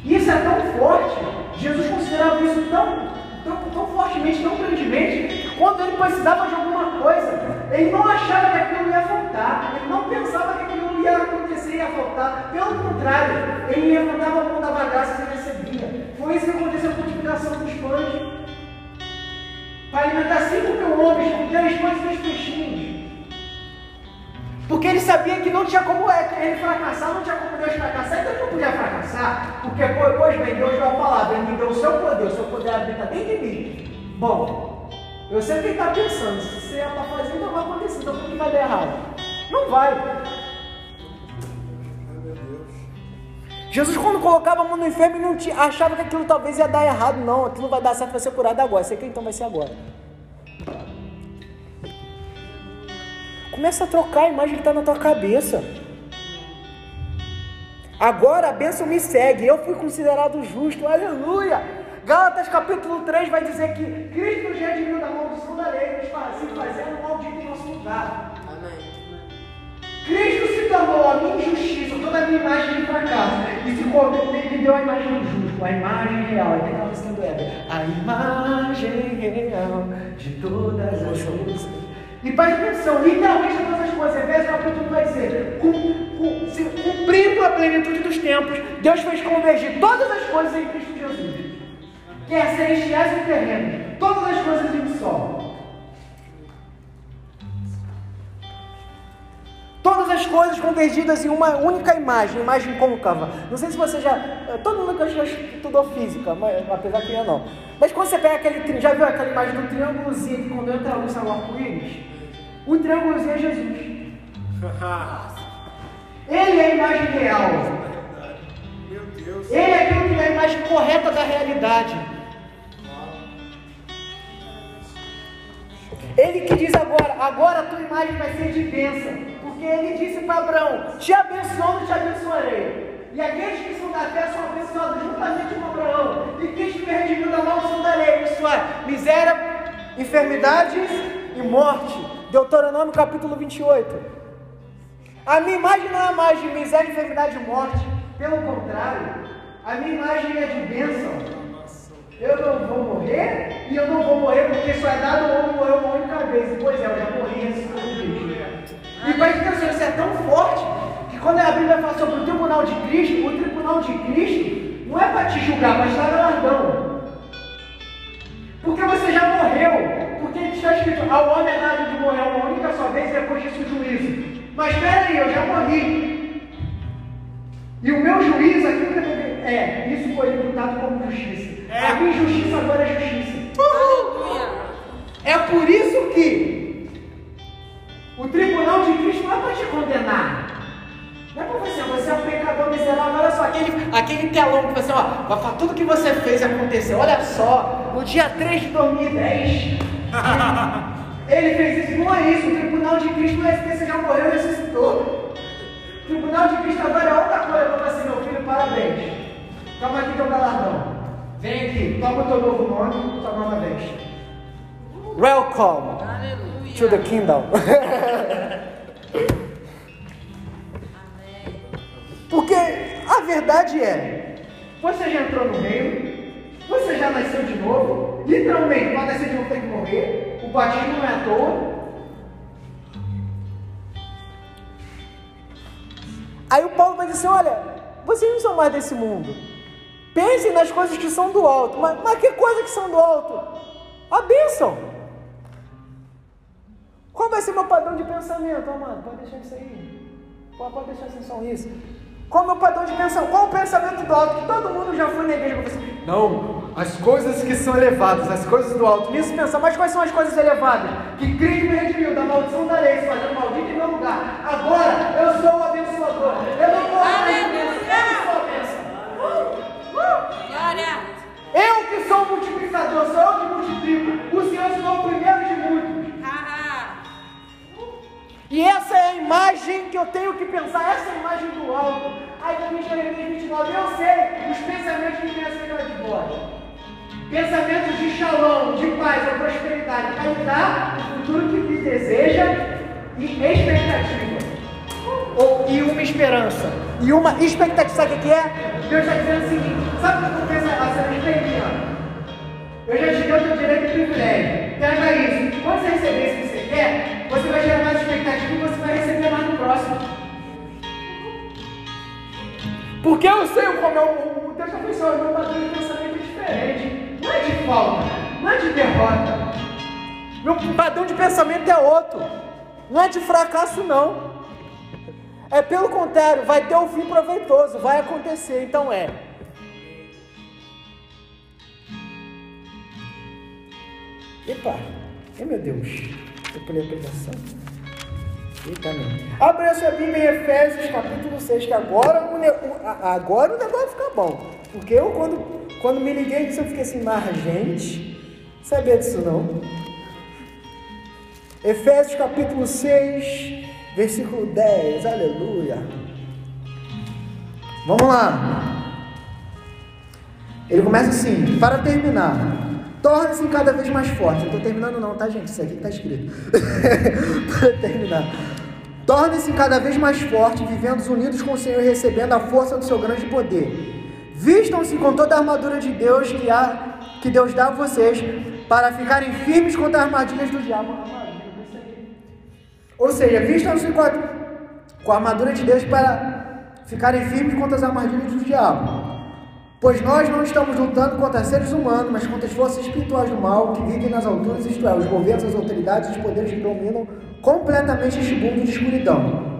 Isso é tão forte. Jesus considerava isso tão tão, tão fortemente, tão grandemente, que quando ele precisava de alguma coisa, ele não achava que aquilo ia faltar, ele não pensava que aquilo ia acontecer ia faltar. Pelo contrário, ele levantava a mão, dava graças e recebia. Foi isso que aconteceu com a multiplicação dos pães. Para alimentar cinco mil homens com três pães e três peixinhos. Porque ele sabia que não tinha como é, ele fracassar, não tinha como Deus fracassar, então ele não podia fracassar, porque pois bem, Deus vai falar, ele me deu o seu poder, o seu poder habita dentro de mim. Bom, eu sei que está pensando, se você é para fazer, então vai acontecer, então por que vai dar errado? Não vai. Jesus, quando colocava a mão no enfermo, não tinha, achava que aquilo talvez ia dar errado, não, aquilo vai dar certo, vai ser curado agora. Sei que então vai ser agora. Começa a trocar a imagem que está na tua cabeça. Agora a bênção me segue, eu fui considerado justo, aleluia. Gálatas capítulo 3 vai dizer que Cristo nos redimiu da maldição da lei, nos se fazendo maldito em nosso lugar. Amém. dando imagem de fracasso. E ficou, ele deu a imagem do justo, a imagem real. Aí tem aquela música do Éder. A imagem real de todas as coisas. E preste atenção, literalmente todas as coisas. Efésios capítulo vai dizer, cumprindo a plenitude dos tempos, Deus fez convergir todas as coisas em Cristo Jesus. Quer celestiais e terrenos, todas as coisas em um só. Todas as coisas convergidas em uma única imagem, imagem côncava. Não sei se você já. Eh, todo mundo que já estudou física, mas, apesar que eu não. Mas quando você pega aquele. Já viu aquela imagem do triângulozinho que quando entra a luz sai o arco-íris? O triângulozinho é Jesus. Ele é a imagem real. Meu Deus. Ele é aquilo que é a imagem correta da realidade. Ele que diz agora, agora a tua imagem vai ser de bênção. Porque ele disse para Abraão: Te abençoo, te abençoarei. E aqueles que são da fé são abençoados juntamente com Abraão. E Cristo me redimiu da maldição da lei, isso é, miséria, enfermidade e morte. Deuteronômio capítulo 28. A minha imagem não é mais de miséria, enfermidade e morte. Pelo contrário, a minha imagem é de bênção. Eu não vou morrer e eu não vou morrer porque só é dado o homem morrer uma única vez. Pois é, eu já morri antes de e preste atenção, isso é tão forte que quando a Bíblia fala sobre o tribunal de Cristo, o tribunal de Cristo não é para te julgar, mas dar galardão. Porque você já morreu. Porque está escrito, ao homem é dado de morrer uma única só vez e depois disso o juízo. Mas espera aí, eu já morri. E o meu que eu é, isso foi imputado como justiça. É. A minha justiça agora é justiça. É por isso que o tribunal de Cristo não é para te condenar. Não é para você, você é um pecador miserável. Olha só, aquele, aquele telão que você, ó, falar tudo que você fez acontecer. Olha só, no dia 3 de 2010, ele fez isso. Não é isso, o tribunal de Cristo não é que você já morreu e ressuscitou. O tribunal de Cristo agora é outra coisa. Para você, meu filho, parabéns. Toma aqui teu galardão. Vem aqui, toma o teu novo nome, tua nova vez. Welcome. Aleluia to the kingdom. Porque a verdade é, você já entrou no reino, você já nasceu de novo, literalmente, para nascer de novo tem que morrer, o batismo não é à toa. Aí o Paulo vai dizer assim, olha, vocês não são mais desse mundo. Pensem nas coisas que são do alto. Mas, mas que coisas que são do alto? A bênção. Qual vai ser meu padrão de pensamento, amado? Pode deixar isso aí. Pode, pode deixar assim só isso. Qual é o meu padrão de pensamento? Qual o pensamento do alto? Todo mundo já foi na igreja você. Não, as coisas que são elevadas, as coisas do alto. Nisso pensa, mas quais são as coisas elevadas? Que Cristo me redimiu da maldição da lei, fazendo maldito em meu lugar. Agora eu sou o abençoador. Eu não vou Aleluia! Eu que sou multiplicador, sou eu que multiplico. O Senhor se o primeiro de muitos. E essa é a imagem que eu tenho que pensar, essa é a imagem do alto. Aí também Jeremias 29, eu sei os pensamentos que tem acerca de vós. Pensamentos de shalom, de paz, de prosperidade, dar o futuro que lhe deseja e expectativa. Ou, e uma esperança. E uma expectativa, sabe o que é? Deus está dizendo o seguinte, sabe o que acontece a ser experiência? Eu já te dei o teu direito e privilégio. Pega isso. Quando você receber isso que você quer, você vai gerar mais expectativa e você vai receber mais no próximo. Porque eu sei como é o, o texto oficial, o meu padrão de pensamento é diferente. Não é de falta, não é de derrota. Meu padrão de pensamento é outro. Não é de fracasso, não. É pelo contrário, vai ter um fim proveitoso, vai acontecer, então é. Epa, ai meu Deus, eu pulei a pregação. Eita. Abra a sua Bíblia em Efésios capítulo 6, que agora o, agora o negócio fica bom. Porque eu, quando, quando me liguei disso, eu fiquei assim, mas gente, sabia disso não? Efésios capítulo 6, versículo 10, aleluia. Vamos lá. Ele começa assim, para terminar. Torne-se cada vez mais forte. Não estou terminando não, tá gente? Isso aqui está escrito. Para terminar. Tornem-se cada vez mais fortes, vivendo unidos com o Senhor e recebendo a força do seu grande poder. Vistam-se com toda a armadura de Deus que, há, que Deus dá a vocês, para ficarem firmes contra as armadilhas do diabo. Ou seja, vistam-se com, com a armadura de Deus para ficarem firmes contra as armadilhas do diabo. Pois nós não estamos lutando contra seres humanos, mas contra as forças espirituais do mal que vivem nas alturas, isto é, os governos, as autoridades os poderes que dominam completamente este mundo de escuridão.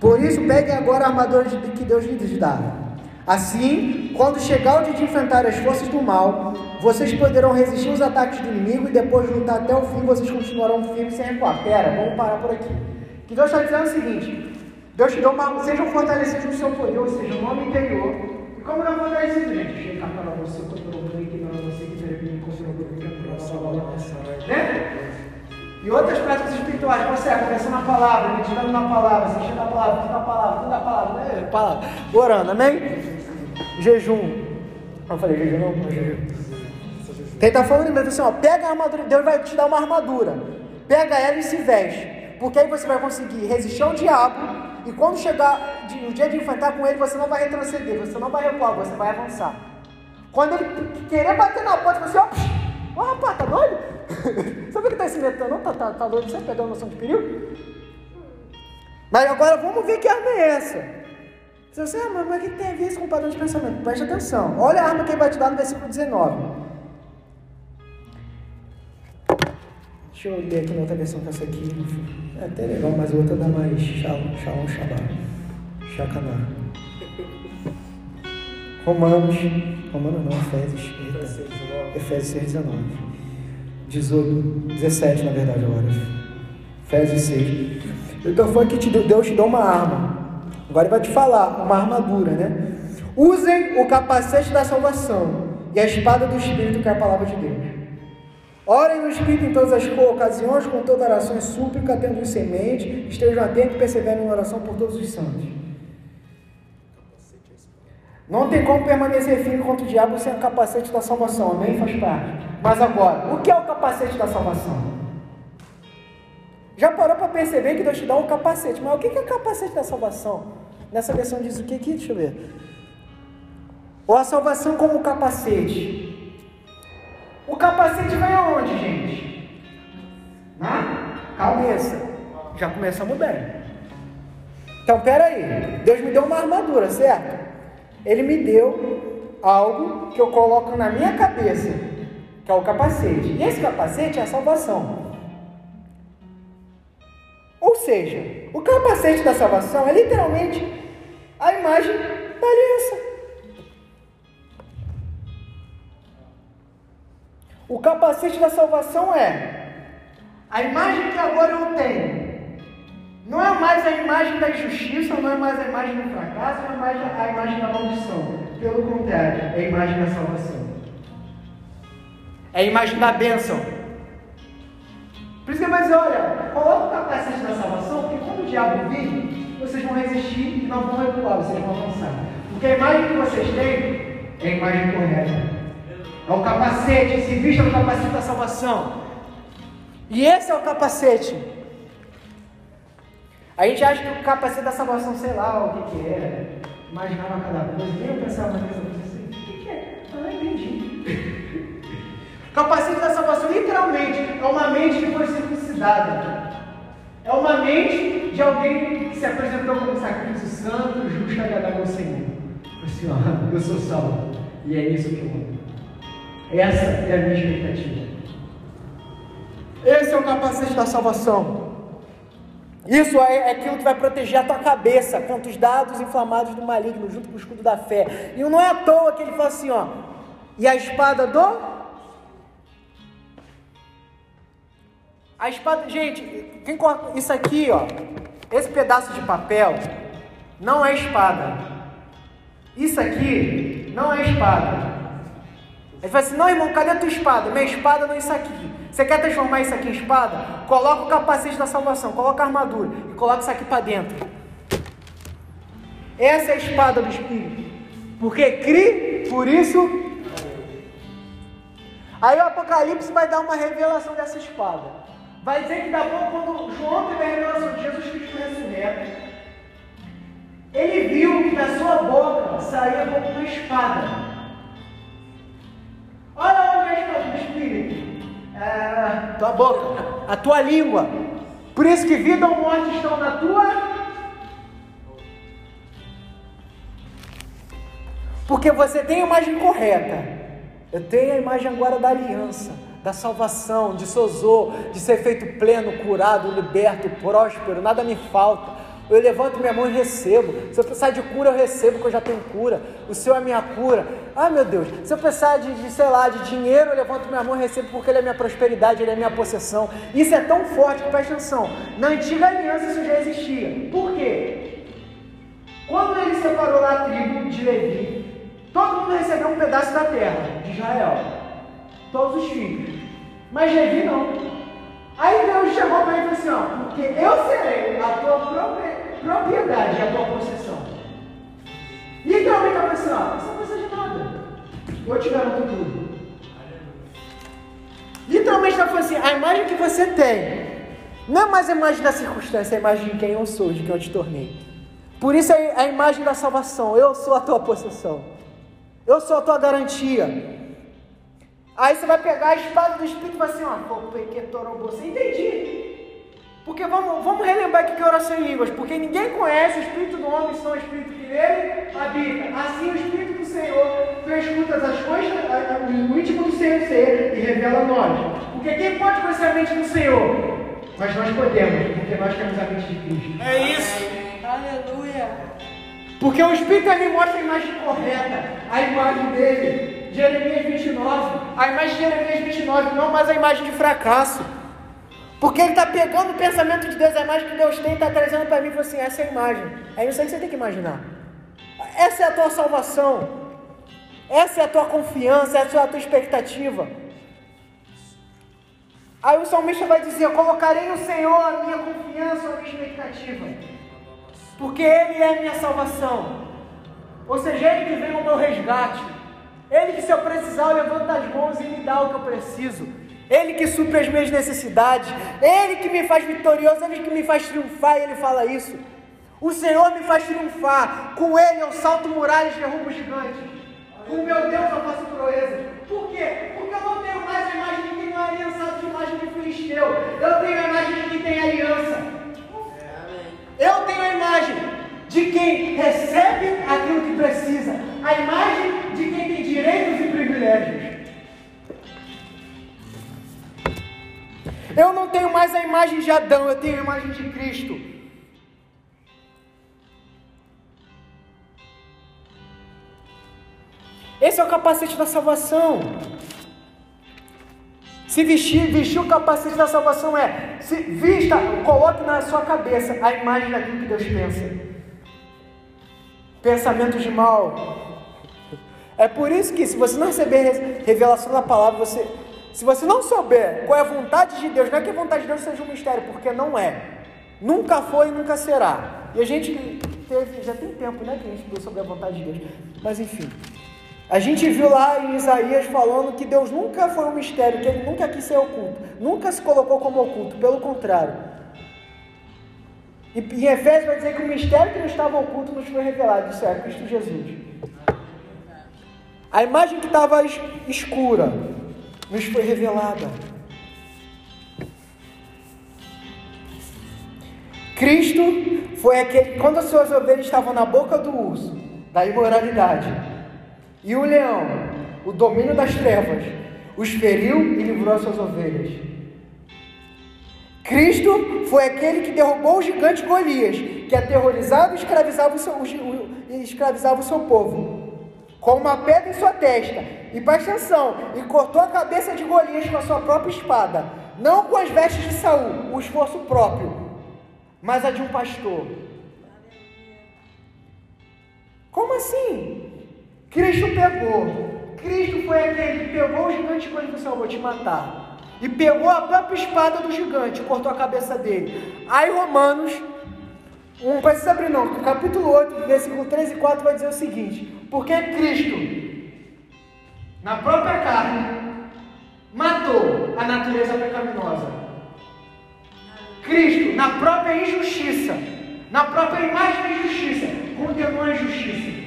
Por isso, peguem agora a armadura de, que Deus lhes dá. Assim, quando chegar o dia de enfrentar as forças do mal, vocês poderão resistir os ataques do inimigo e depois de lutar até o fim, vocês continuarão firmes sem recuar. Pera, vamos parar por aqui. Que Deus está dizendo é o seguinte: Deus te deu uma. Sejam fortalecidos no seu poder, ou seja, no homem interior. E como não fortalecido, gente? O Né? E outras práticas espirituais, você é conversando na palavra, meditando na palavra, assistindo na palavra, tudo na palavra, tudo na palavra, né? Palavra. Orando, amém? Jejum. Não falei jejum, não, não jejum. Quem está falando mesmo assim, ó, pega a armadura, Deus vai te dar uma armadura. Pega ela e se veste. Porque aí você vai conseguir resistir ao diabo. E quando chegar o dia de enfrentar com ele, você não vai retroceder, você não vai recuar, você vai avançar. Quando ele querer bater na porta, você, ó, ó rapaz, tá doido? Sabe o que está se metendo? Não, tá, tá, tá doido? Você perdeu a noção de perigo? Mas agora vamos ver que arma é essa. Você assim, ah, mas, o que tem a ver isso com o padrão de pensamento? Preste atenção. Olha a arma que ele vai te dar no versículo 19. Deixa eu ler aqui na outra versão que essa aqui. É até legal, mas a outra dá mais shalom, shalom, shabá. Shacaná. Romanos. Romanos não, Efésios. Eita. Efésios 6, 19. 18, 17 na verdade agora. Efésios 6. Então foi que Deus te deu uma arma. Agora ele vai te falar, uma armadura, né? Usem o capacete da salvação e a espada do Espírito, que é a palavra de Deus. Orem no Espírito em todas as ocasiões, com toda oração e súplica, tendo em semente, estejam atentos e perseverem em oração por todos os santos. Não tem como permanecer firme contra o diabo sem o capacete da salvação, amém? Faz parte. Mas agora, o que é o capacete da salvação? Já parou para perceber que Deus te dá um capacete, mas o que é o capacete da salvação? Nessa versão diz o que aqui? Deixa eu ver. Ou a salvação como capacete. O capacete vem aonde, gente? Na cabeça. Já começamos bem. Então, peraí. Deus me deu uma armadura, certo? Ele me deu algo que eu coloco na minha cabeça, que é o capacete. E esse capacete é a salvação. Ou seja, o capacete da salvação é literalmente a imagem da aliança. O capacete da salvação é a imagem que agora eu tenho não é mais a imagem da injustiça, não é mais a imagem do fracasso, não é mais a imagem da maldição. Pelo contrário, é a imagem da salvação. É a imagem da bênção. Por isso que ele vai dizer, olha, coloca o capacete da salvação, diabo vir, vocês vão resistir e não vão recuar, vocês vão avançar. Porque a imagem que vocês têm é a imagem correta. É o capacete, se vista no capacete da salvação. E esse é o capacete a gente acha que o capacete da salvação, sei lá o que, que é, imaginava cada coisa, nem eu pensava na coisa assim, o que, que é? Eu não entendi. capacete da salvação, literalmente, é uma mente que foi circuncidada. É uma mente de alguém que se apresentou como sacrifício santo, justo e agradável ao Senhor. Assim, ó, eu sou salvo. E é isso que eu amo. Essa é a minha expectativa. Esse é o capacete da salvação. Isso é, é aquilo que vai proteger a tua cabeça contra os dados inflamados do maligno, junto com o escudo da fé. E não é à toa que ele fala assim, ó. E a espada do. A espada. Gente, quem. Isso aqui, ó. Esse pedaço de papel não é espada. Isso aqui não é espada. Ele fala assim: não, irmão, cadê a tua espada? Minha espada não é isso aqui. Você quer transformar isso aqui em espada? Coloca o capacete da salvação, coloca a armadura e coloca isso aqui para dentro. Essa é a espada do Espírito. Porque cri, por isso. Aí o Apocalipse vai dar uma revelação dessa espada. Vai dizer que da quando João teve a revelação de Jesus Cristo ressurreto, ele viu que da sua boca saía como uma espada. Olha onde é a espada do Espírito. É, tua boca, a tua língua. Por isso que vida ou morte estão na tua Porque você tem a imagem correta. Eu tenho a imagem agora da aliança, da salvação, de sozô, de ser feito pleno, curado, liberto, próspero, nada me falta. Eu levanto minha mão e recebo. Se eu precisar de cura, eu recebo, porque eu já tenho cura. O Senhor é minha cura. Ah, meu Deus. Se eu precisar de, de, sei lá, de dinheiro, eu levanto minha mão e recebo, porque Ele é minha prosperidade, Ele é minha possessão. Isso é tão forte que, presta atenção, na antiga aliança isso já existia. Por quê? Quando Ele separou lá a tribo de Levi, Todo mundo recebeu um pedaço da terra de Israel. Todos os filhos. Mas Levi não. Aí Deus chegou para ele e falou assim: ó, porque eu serei a tua propriedade, a tua possessão. Literalmente ele falou assim: ó, você não precisa de nada. Eu te garanto tudo. Literalmente ele falou assim: a imagem que você tem não é mais a imagem da circunstância, é a imagem de quem eu sou, de quem eu te tornei. Por isso é a imagem da salvação. Eu sou a tua possessão. Eu sou a tua garantia. Aí você vai pegar a espada do Espírito e vai assim, ó, você entendi. Porque vamos, vamos relembrar aqui que é oração em línguas, porque ninguém conhece o Espírito do homem, senão o Espírito que nele habita. Assim o Espírito do Senhor escuta as coisas, o íntimo do Senhor ser e revela a nós. Porque quem pode conhecer a mente do Senhor? Mas nós podemos, porque nós temos a mente de Cristo. É isso. Aleluia. Porque o Espírito me mostra a imagem correta, a imagem dele. Jeremias 29, a imagem de Jeremias 29, não mais a imagem de fracasso. Porque ele está pegando o pensamento de Deus, a imagem que Deus tem, está trazendo para mim e falou assim: essa é a imagem. É isso aí que você tem que imaginar. Essa é a tua salvação. Essa é a tua confiança, essa é a tua expectativa. Aí o salmista vai dizer: colocarei no Senhor a minha confiança, a minha expectativa porque Ele é minha salvação. Ou seja, Ele que vem ao meu resgate. Ele que, se eu precisar, eu levanto as mãos e me dá o que eu preciso. Ele que supre as minhas necessidades. Ele que me faz vitorioso. Ele que me faz triunfar. E Ele fala isso. O Senhor me faz triunfar. Com Ele eu salto muralhas e derrubo gigantes. Com meu Deus eu faço proezas. Por quê? Porque eu não tenho mais a imagem de quem não é aliançado de imagem de filisteu. Eu tenho a imagem de quem tem aliança. Eu tenho a imagem de quem recebe aquilo que precisa, a imagem de quem tem direitos e privilégios. Eu não tenho mais a imagem de Adão, eu tenho a imagem de Cristo. Esse é o capacete da salvação. Se vestir, vestir o capacete da salvação é, se vista, coloque na sua cabeça a imagem daquilo que Deus pensa. Pensamentos de mal. É por isso que se você não receber revelação da palavra, você, se você não souber qual é a vontade de Deus, não é que a vontade de Deus seja um mistério, porque não é. Nunca foi e nunca será. E a gente teve, já tem tempo, né, que a gente estudou sobre a vontade de Deus. Mas enfim. A gente viu lá em Isaías falando que Deus nunca foi um mistério, que ele nunca quis ser oculto, nunca se colocou como oculto, pelo contrário. E em Efésios vai dizer que o mistério que não estava oculto nos foi revelado, isso é, Cristo Jesus. A imagem que estava escura nos foi revelada. Cristo foi aquele, quando as suas ovelhas estavam na boca do urso, da imoralidade, e o leão, o domínio das trevas, os feriu e livrou as suas ovelhas. Cristo foi aquele que derrubou o gigante Golias, que aterrorizava e escravizava o seu, o, escravizava o seu povo, com uma pedra em sua testa, e presta atenção, e cortou a cabeça de Golias com a sua própria espada, não com as vestes de Saul, o esforço próprio, mas a de um pastor. Como assim? Cristo pegou. Cristo foi aquele que pegou o gigante quando falou: Eu vou te matar. E pegou a própria espada do gigante, cortou a cabeça dele. Aí Romanos, um, precisa abrir não, capítulo 8, versículo 3 e 4 vai dizer o seguinte: Porque Cristo, na própria carne, matou a natureza pecaminosa. Cristo, na própria injustiça, na própria imagem da injustiça, condenou a injustiça.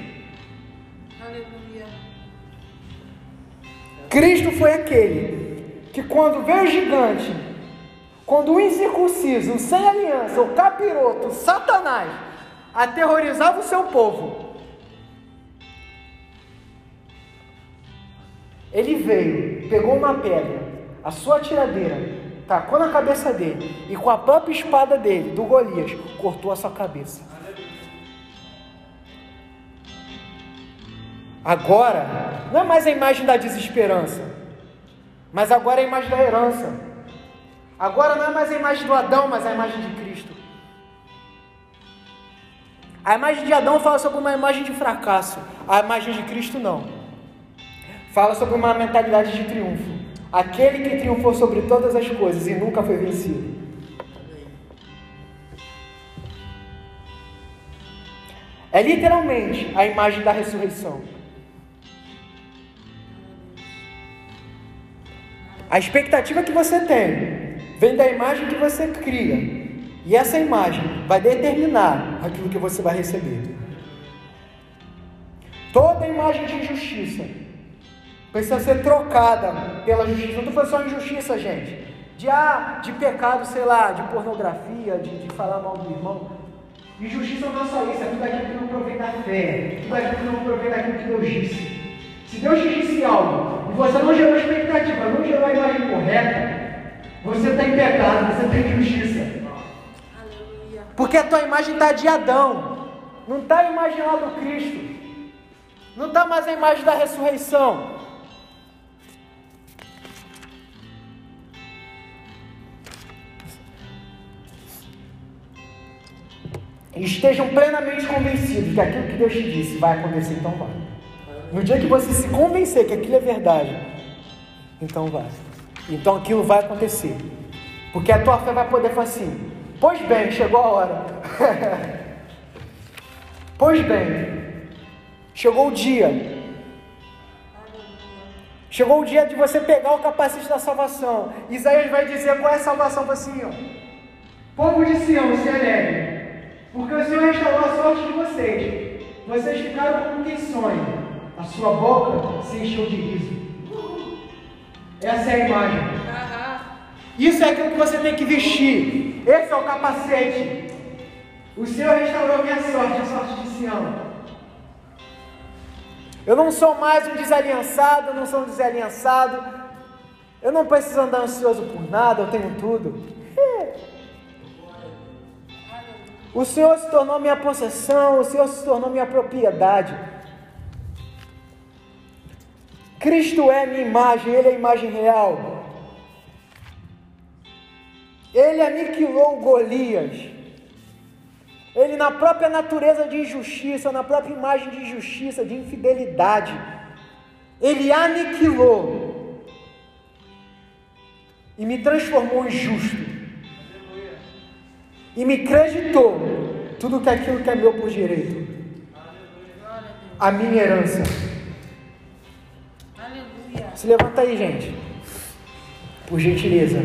Aleluia. Cristo foi aquele que, quando veio o gigante, quando o incircunciso, o sem aliança, o capiroto, o Satanás, aterrorizava o seu povo, ele veio, pegou uma pedra, a sua tiradeira, tacou na cabeça dele e com a própria espada dele, do Golias, cortou a sua cabeça. Agora, não é mais a imagem da desesperança, mas agora é a imagem da herança. Agora não é mais a imagem do Adão, mas a imagem de Cristo. A imagem de Adão fala sobre uma imagem de fracasso, a imagem de Cristo não. Fala sobre uma mentalidade de triunfo. Aquele que triunfou sobre todas as coisas e nunca foi vencido. É literalmente a imagem da ressurreição. A expectativa que você tem vem da imagem que você cria. E essa imagem vai determinar aquilo que você vai receber. Toda imagem de injustiça precisa ser trocada pela justiça. Não foi só injustiça, gente. De, ah, de pecado, sei lá, de pornografia, de, de falar mal do irmão. Injustiça não é só isso, é tudo aquilo que não provém da fé, tudo aquilo que não provém daquilo que Deus disse. Se Deus te disse algo e você não gerou expectativa, não gerou a imagem correta, você está em pecado, você tem injustiça. Aleluia. Porque a tua imagem está de Adão, não está a imagem lá do Cristo, não está mais a imagem da ressurreição. Estejam plenamente convencidos que aquilo que Deus te disse vai acontecer, então vai. No dia que você se convencer que aquilo é verdade, então vai. Então aquilo vai acontecer. Porque a tua fé vai poder falar assim: Pois bem, chegou a hora. pois bem, chegou o dia. Chegou o dia de você pegar o capacete da salvação. Isaías vai dizer qual é a salvação para Sião. Povo de Sião, se alegre. Porque o Senhor restaurou a sorte de vocês. Vocês ficaram como quem sonha. A sua boca se encheu de riso. Essa é a imagem. Isso é aquilo que você tem que vestir. Esse é o capacete. O Senhor restaurou minha sorte, a sorte de Sião. Eu não sou mais um desaliançado, eu não sou um desalinhaçado. Eu não preciso andar ansioso por nada, eu tenho tudo. O Senhor se tornou minha possessão, o Senhor se tornou minha propriedade. Cristo é minha imagem, Ele é a imagem real. Ele aniquilou Golias. Ele, na própria natureza de injustiça, na própria imagem de injustiça, de infidelidade, ele aniquilou e me transformou em justo. E me creditou tudo aquilo que é meu por direito. A minha herança. Se levanta aí, gente. Por gentileza.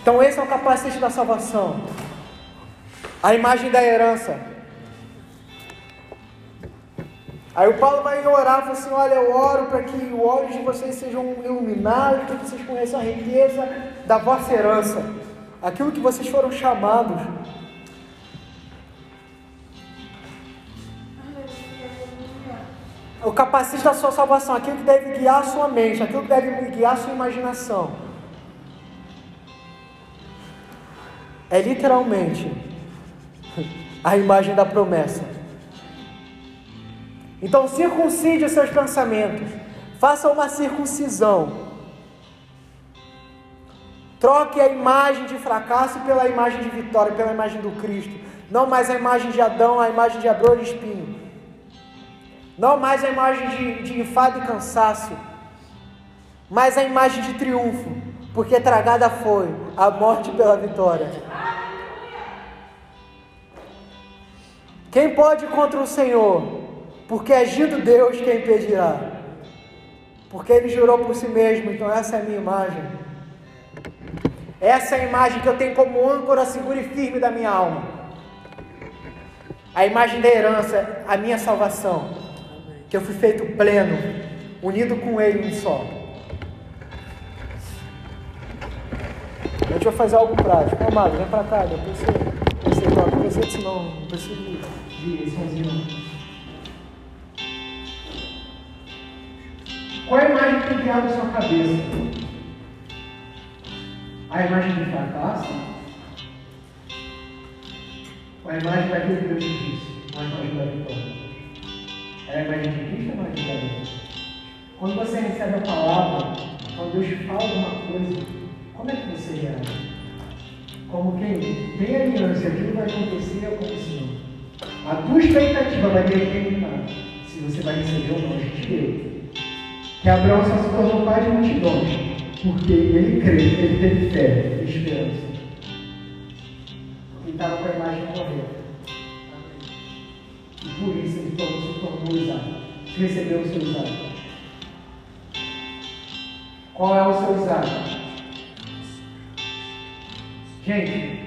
Então, esse é o capacete da salvação. A imagem da herança. Aí o Paulo vai orar e fala assim: Olha, eu oro para que os olhos de vocês sejam iluminados, para que vocês conheçam a riqueza da vossa herança, aquilo que vocês foram chamados. O capacete da sua salvação, aquilo que deve guiar a sua mente, aquilo que deve guiar a sua imaginação. É literalmente a imagem da promessa. Então, circuncide os seus pensamentos, faça uma circuncisão. Troque a imagem de fracasso pela imagem de vitória, pela imagem do Cristo. Não mais a imagem de Adão, a imagem de dor e espinho. Não mais a imagem de, de enfado e cansaço, mas a imagem de triunfo, porque tragada foi a morte pela vitória. Quem pode contra o Senhor? Porque agindo Deus, quem impedirá? Porque ele jurou por si mesmo, então essa é a minha imagem. Essa é a imagem que eu tenho como âncora segura e firme da minha alma. A imagem da herança, a minha salvação. Que eu fui feito pleno, unido com Ele em só. A gente vai fazer algo prático. Amado, vem pra cá, depois você, você toca. Você, senão não preciso de sozinho. Qual é a imagem que tem criado na sua cabeça? A imagem de fracasso? Ou a imagem daquilo que Deus te disse? A imagem da vitória? É a imagem de Cristo ou a da Deus? Quando você recebe a palavra, quando Deus fala alguma coisa, como é que você reage? Como quem tem aliança, aquilo vai acontecer e aconteceu. A tua expectativa vai determinar se você vai receber ou não. A gente vê que Abraão só se tornou pai de multidões, porque ele crê, ele teve fé e esperança. Porque estava com a imagem correta. E por isso ele se tornou Isaac. Recebeu o seu Isaac. Qual é o seu Isaac? Gente,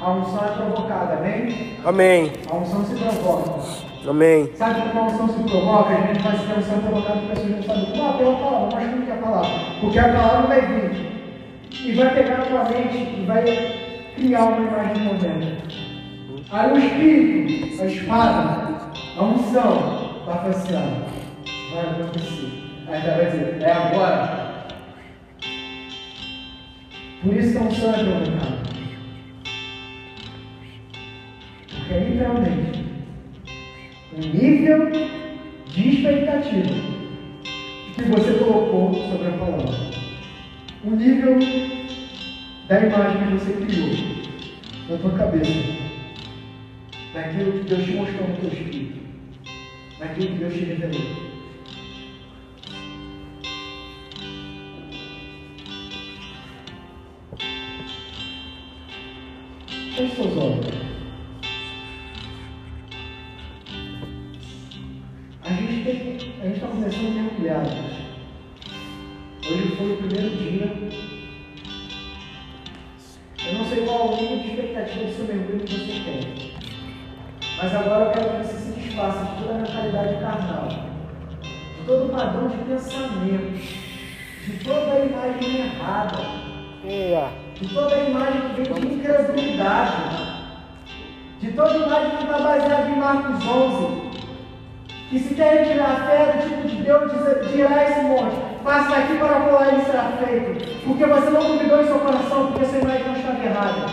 a unção é provocada, amém? Amém. A unção se provoca. Amém. Sabe como a unção se provoca? A gente faz que a unção é provocada porque as pessoas não sabem como, ah, pela palavra, mas como que é a palavra? Porque a palavra vai vir e vai pegar na tua mente e vai criar uma imagem moderna. Aí o Espírito, a espada, a unção, vai ó, vai acontecer. Aí vai dizer, é agora. Por isso a unção é provocada. Porque literalmente o nível de expectativa que você colocou sobre a palavra. O nível da imagem que você criou na tua cabeça. Daquilo que Deus te mostrou no teu espírito. Daquilo que Deus te revelou. Feche seus olhos. Para colar e será feito, porque você não duvidou em seu coração, porque sua imagem não estava errada.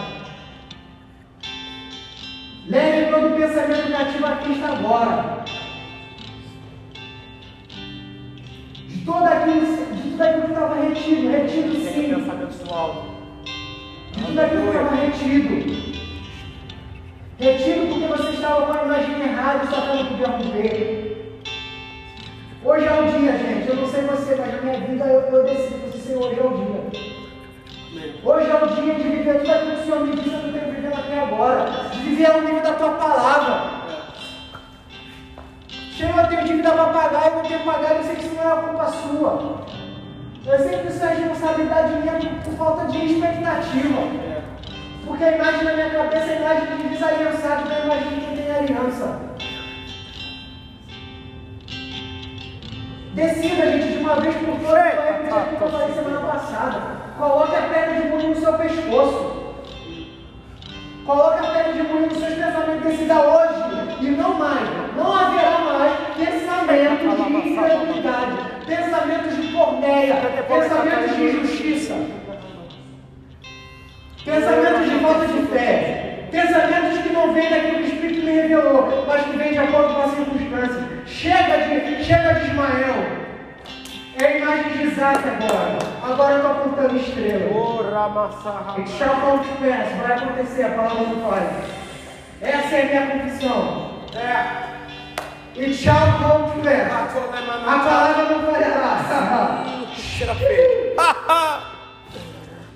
Leve todo o pensamento negativo a Cristo agora. De todo aquilo, de tudo aquilo que estava retido, retido sim. De tudo aquilo que estava retido. Retido porque você estava com a imagem errada e só não podia romper. O dia, gente. Eu não sei você, mas na minha vida eu, eu decido que hoje é o dia. Hoje é o dia de viver tudo aquilo que o Senhor me disse que eu tenho vivendo até agora. De viver ao nível da tua palavra. Senhor, eu tenho dívida para pagar e não tenho pagar, eu sei que isso não é culpa sua. Eu sei que isso é responsabilidade minha por, por falta de expectativa. Porque a imagem na minha cabeça é a imagem de desaliançado, não é a imagem de quem tem aliança. Decida, gente, de uma vez por todas, vai repetir aquilo que eu falei semana passada. Coloque a pedra de moinho no seu pescoço. Coloque a pedra de moinho nos seus pensamentos. Decida hoje e não mais. Não haverá mais pensamentos de incredulidade, pensamentos de porneia, pensamentos de injustiça, pensamentos de falta de fé, pensamentos que não vêm daquilo que o Espírito me revelou, mas que vêm de acordo com as circunstâncias. A imagem de Isaac agora. Agora eu estou apontando estrela. It shall come to pass. Vai acontecer, a palavra não falha. Essa é a minha confissão. É. It shall come to pass. A palavra não falhará.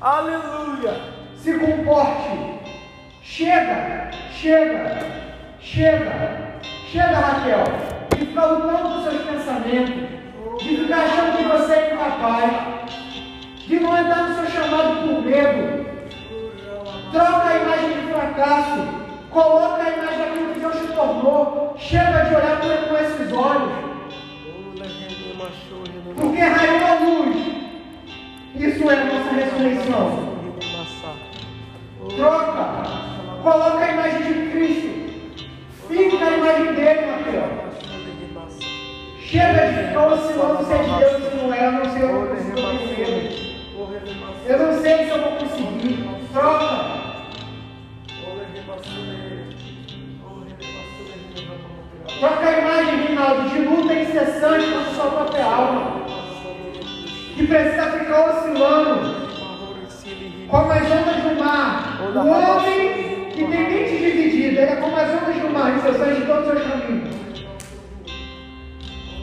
Aleluia. Se comporte. Chega, chega, chega. Chega, Raquel. De ficar lutando com seus pensamentos. De ficar achando que você é incapaz. De não entrar no seu chamado por medo. Troca a imagem de fracasso. Coloca a imagem daquilo que Deus te tornou. Chega de olhar com esses olhos. Porque raiou a luz. Isso é a nossa ressurreição. Troca. Coloca a imagem de Cristo. Fica a imagem dele, Mateus. Chega de ficar oscilando se é de Deus se não é. Eu não sei, eu não consigo vencer. Eu não sei se eu vou conseguir. Troca. Troca a imagem, Rinaldo, de luta incessante com a sua própria alma. Que precisa ficar oscilando. Como as ondas do mar. O homem que tem mente dividida, ele é como as ondas do mar, incessante de todos os seus caminhos.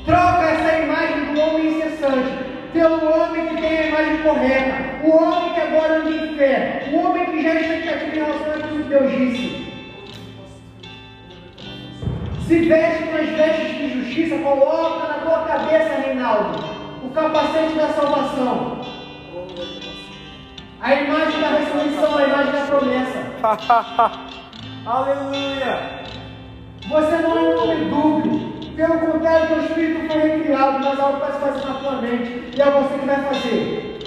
Troca essa imagem do homem incessante pelo homem que tem a imagem correta, o homem que agora anda em fé, o homem que já está expectativa em relação a tudo que Deus disse. Se veste com as vestes de justiça, coloca na tua cabeça, Reinaldo, o capacete da salvação. A imagem da ressurreição, a imagem da promessa. Aleluia! Você não é um homem dúbio. Pelo contrário, teu espírito foi recriado, mas algo está se fazendo na tua mente. E é você que vai fazer.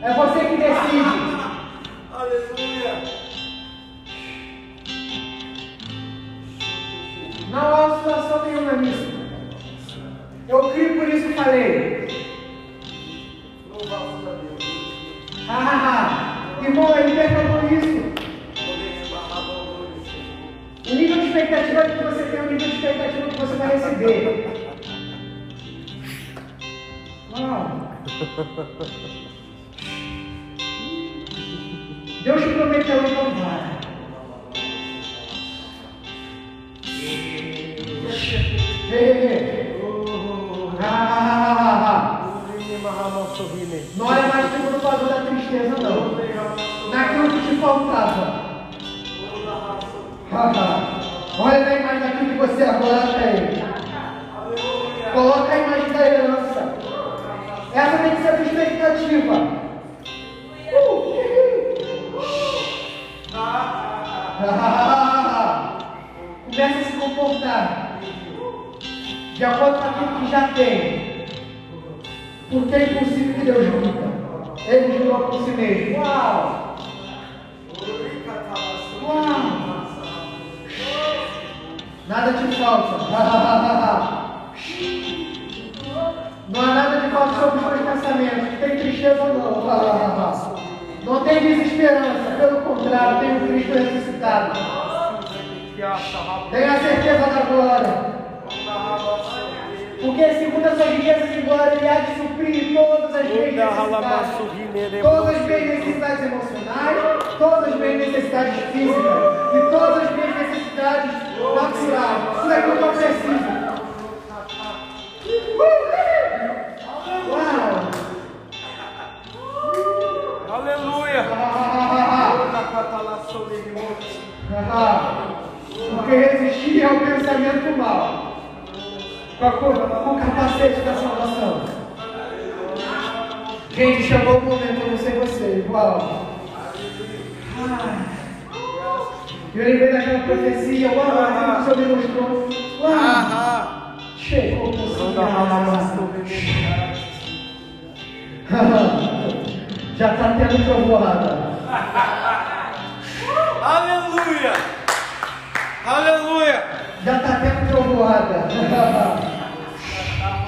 É você que decide. Aleluia! Não há oscilação nenhuma nisso. Eu creio por isso que falei. Louvado a Deus. Ah, irmão, ele perguntou isso. O nível de expectativa que expectativa que você vai receber. Uau.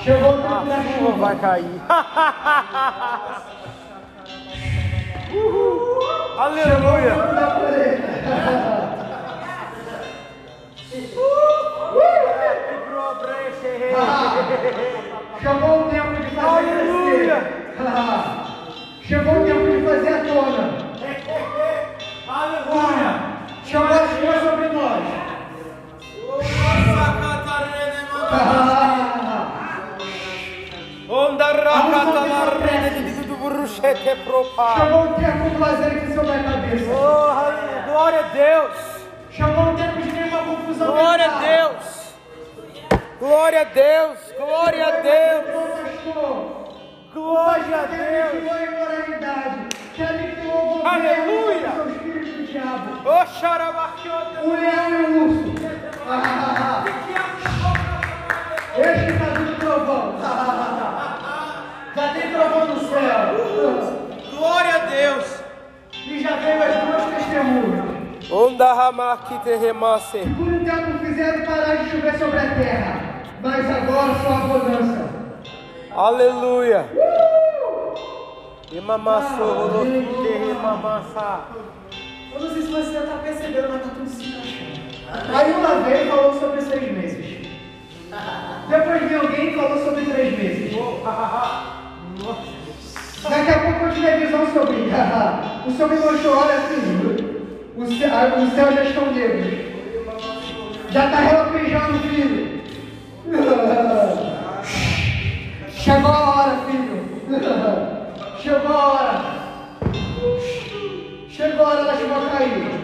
Chegou o tempo da chuva. Vai cair. Aleluia! Chegou o tempo da colheita. Chegou o tempo de fazer Aleluia. crescer. Chegou o tempo de fazer a tona. Aleluia! Chegou a chuva sobre nós. Onda rakata Chegou o tempo do azeite sobre a cabeça. Oh, glória a Deus! Chegou o tempo de nenhuma confusão Glória a. Deus! Glória a Deus! Glória a Deus! Glória a que Deus! a que aniquilou o Aleluia. seu espírito de diabo. O leão e o urso. Ah, ah, ah. Este que está vindo trovão. Ah, ah, ah. Já tem trovão no céu. Glória a Deus. E já veio as duas testemunhas. Onda ramakite remase. Por um tempo fizeram parar de chover sobre a terra. Mas agora só a bonança. Aleluia. Emamasso, rolokite remamassa. Eu não sei se você já está percebendo, mas está tudo se encaixando. Aí uma vez falou sobre seis meses. Depois veio alguém e falou sobre três meses. Daqui a pouco eu tive a visão sobre. o me mostrou, olha filho. Os céus os céus já estão negros. Já está relapejando, filho. Chegou a hora, filho. Chegou a hora. Chegou a hora da chuva cair.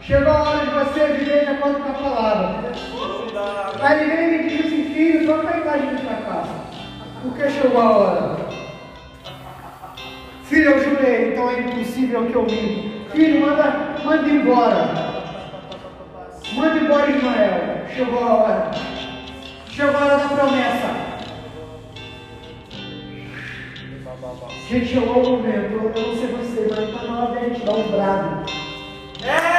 Chegou a hora de você viver de acordo com a palavra. Aí ele veio e me disse assim, filho, troca a imagem pra cá. Porque chegou a hora. Filho, eu jurei, então é impossível que eu minto. Filho, manda, manda embora. Manda embora Ismael. Chegou a hora. Chegou a hora da promessa. Gente, chegou o momento. Eu não sei você, mas está na hora de a gente dar um brado. Está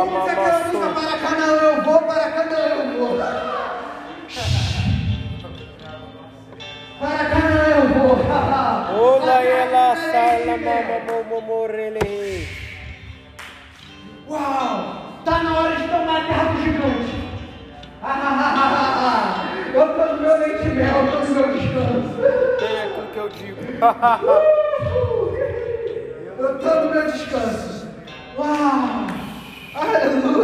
como que aquela música para Canaã eu vou, para Canaã eu vou. Para Canaã eu vou. Ola ela sala mama momo morele. Uau! Tá na hora de tomar a terra do gigante. Ah, eu tô no meu leite mel, eu tô no meu descanso. Tem aquilo que eu digo. Eu tô no meu descanso. Uau! Aleluia!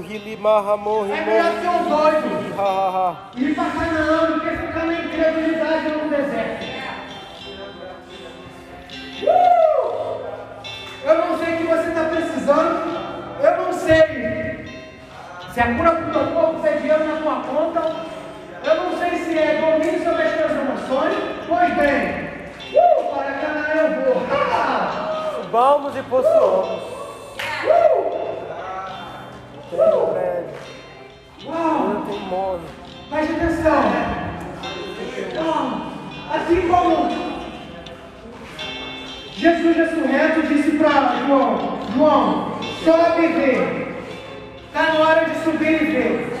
Hilima ramor É melhor ser um doido. Ha Ir pra Canaã do que ficar na incredulidade no deserto. Precisando. Eu não sei se é cura para o teu corpo, se é dinheiro na tua conta. Eu não sei se é domínio sobre as tuas emoções. Pois bem, uh, para Canaã eu vou. Ah! Vamos e possuamos. Uh! Tem prédio. Uau! Preste atenção. Ah, Assim como Jesus ressurreto disse para João, João, sobe e vê. Está na hora de subir e ver.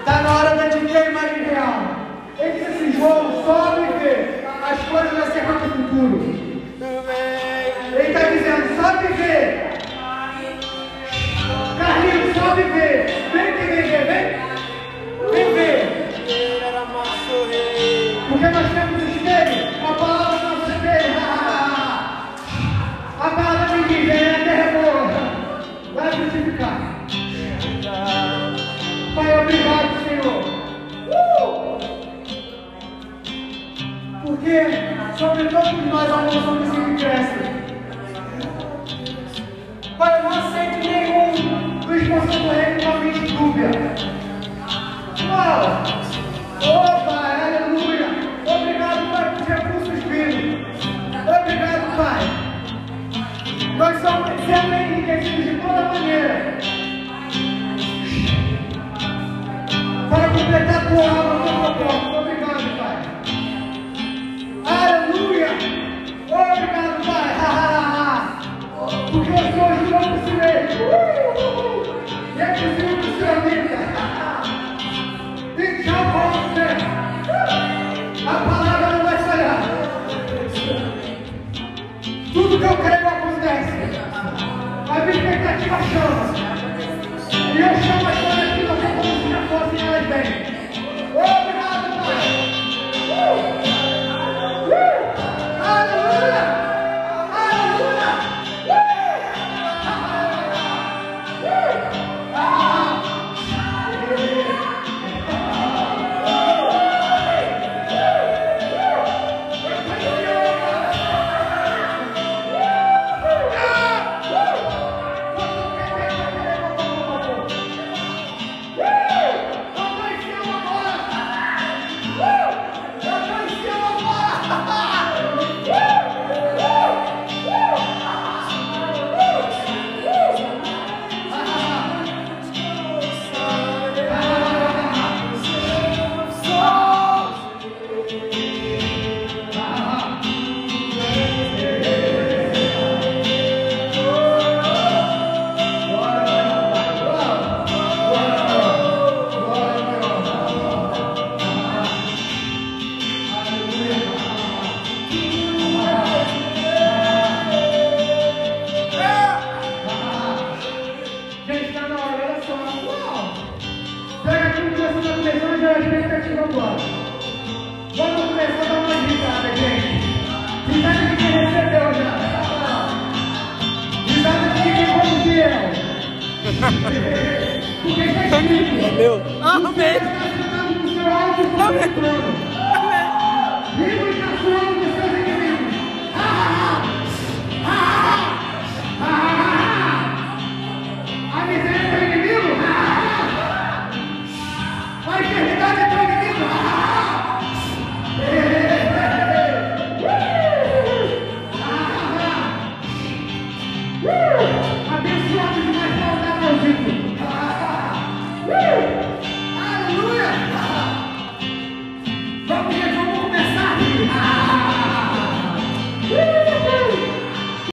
Está na hora de ter a imagem real. Ele disse assim, João, sobe e vê as coisas acerca do futuro. Ele está dizendo, sobe e vê. Carlinhos, sobe e vê. Vem que vem ver, vem. Vem ver. Porque nós temos Porque sobre todos nós a unção que sempre cresce. Pai, eu não aceito nenhum dos do reino com a mente dúbia. Uau! Pai, aleluia! Obrigado, Pai, por recursos vindo. Obrigado, Pai. Nós somos sendo enriquecidos de toda maneira. Para completar a tua alma, a tua propósito. Tudo que eu creio acontece. A minha expectativa chama.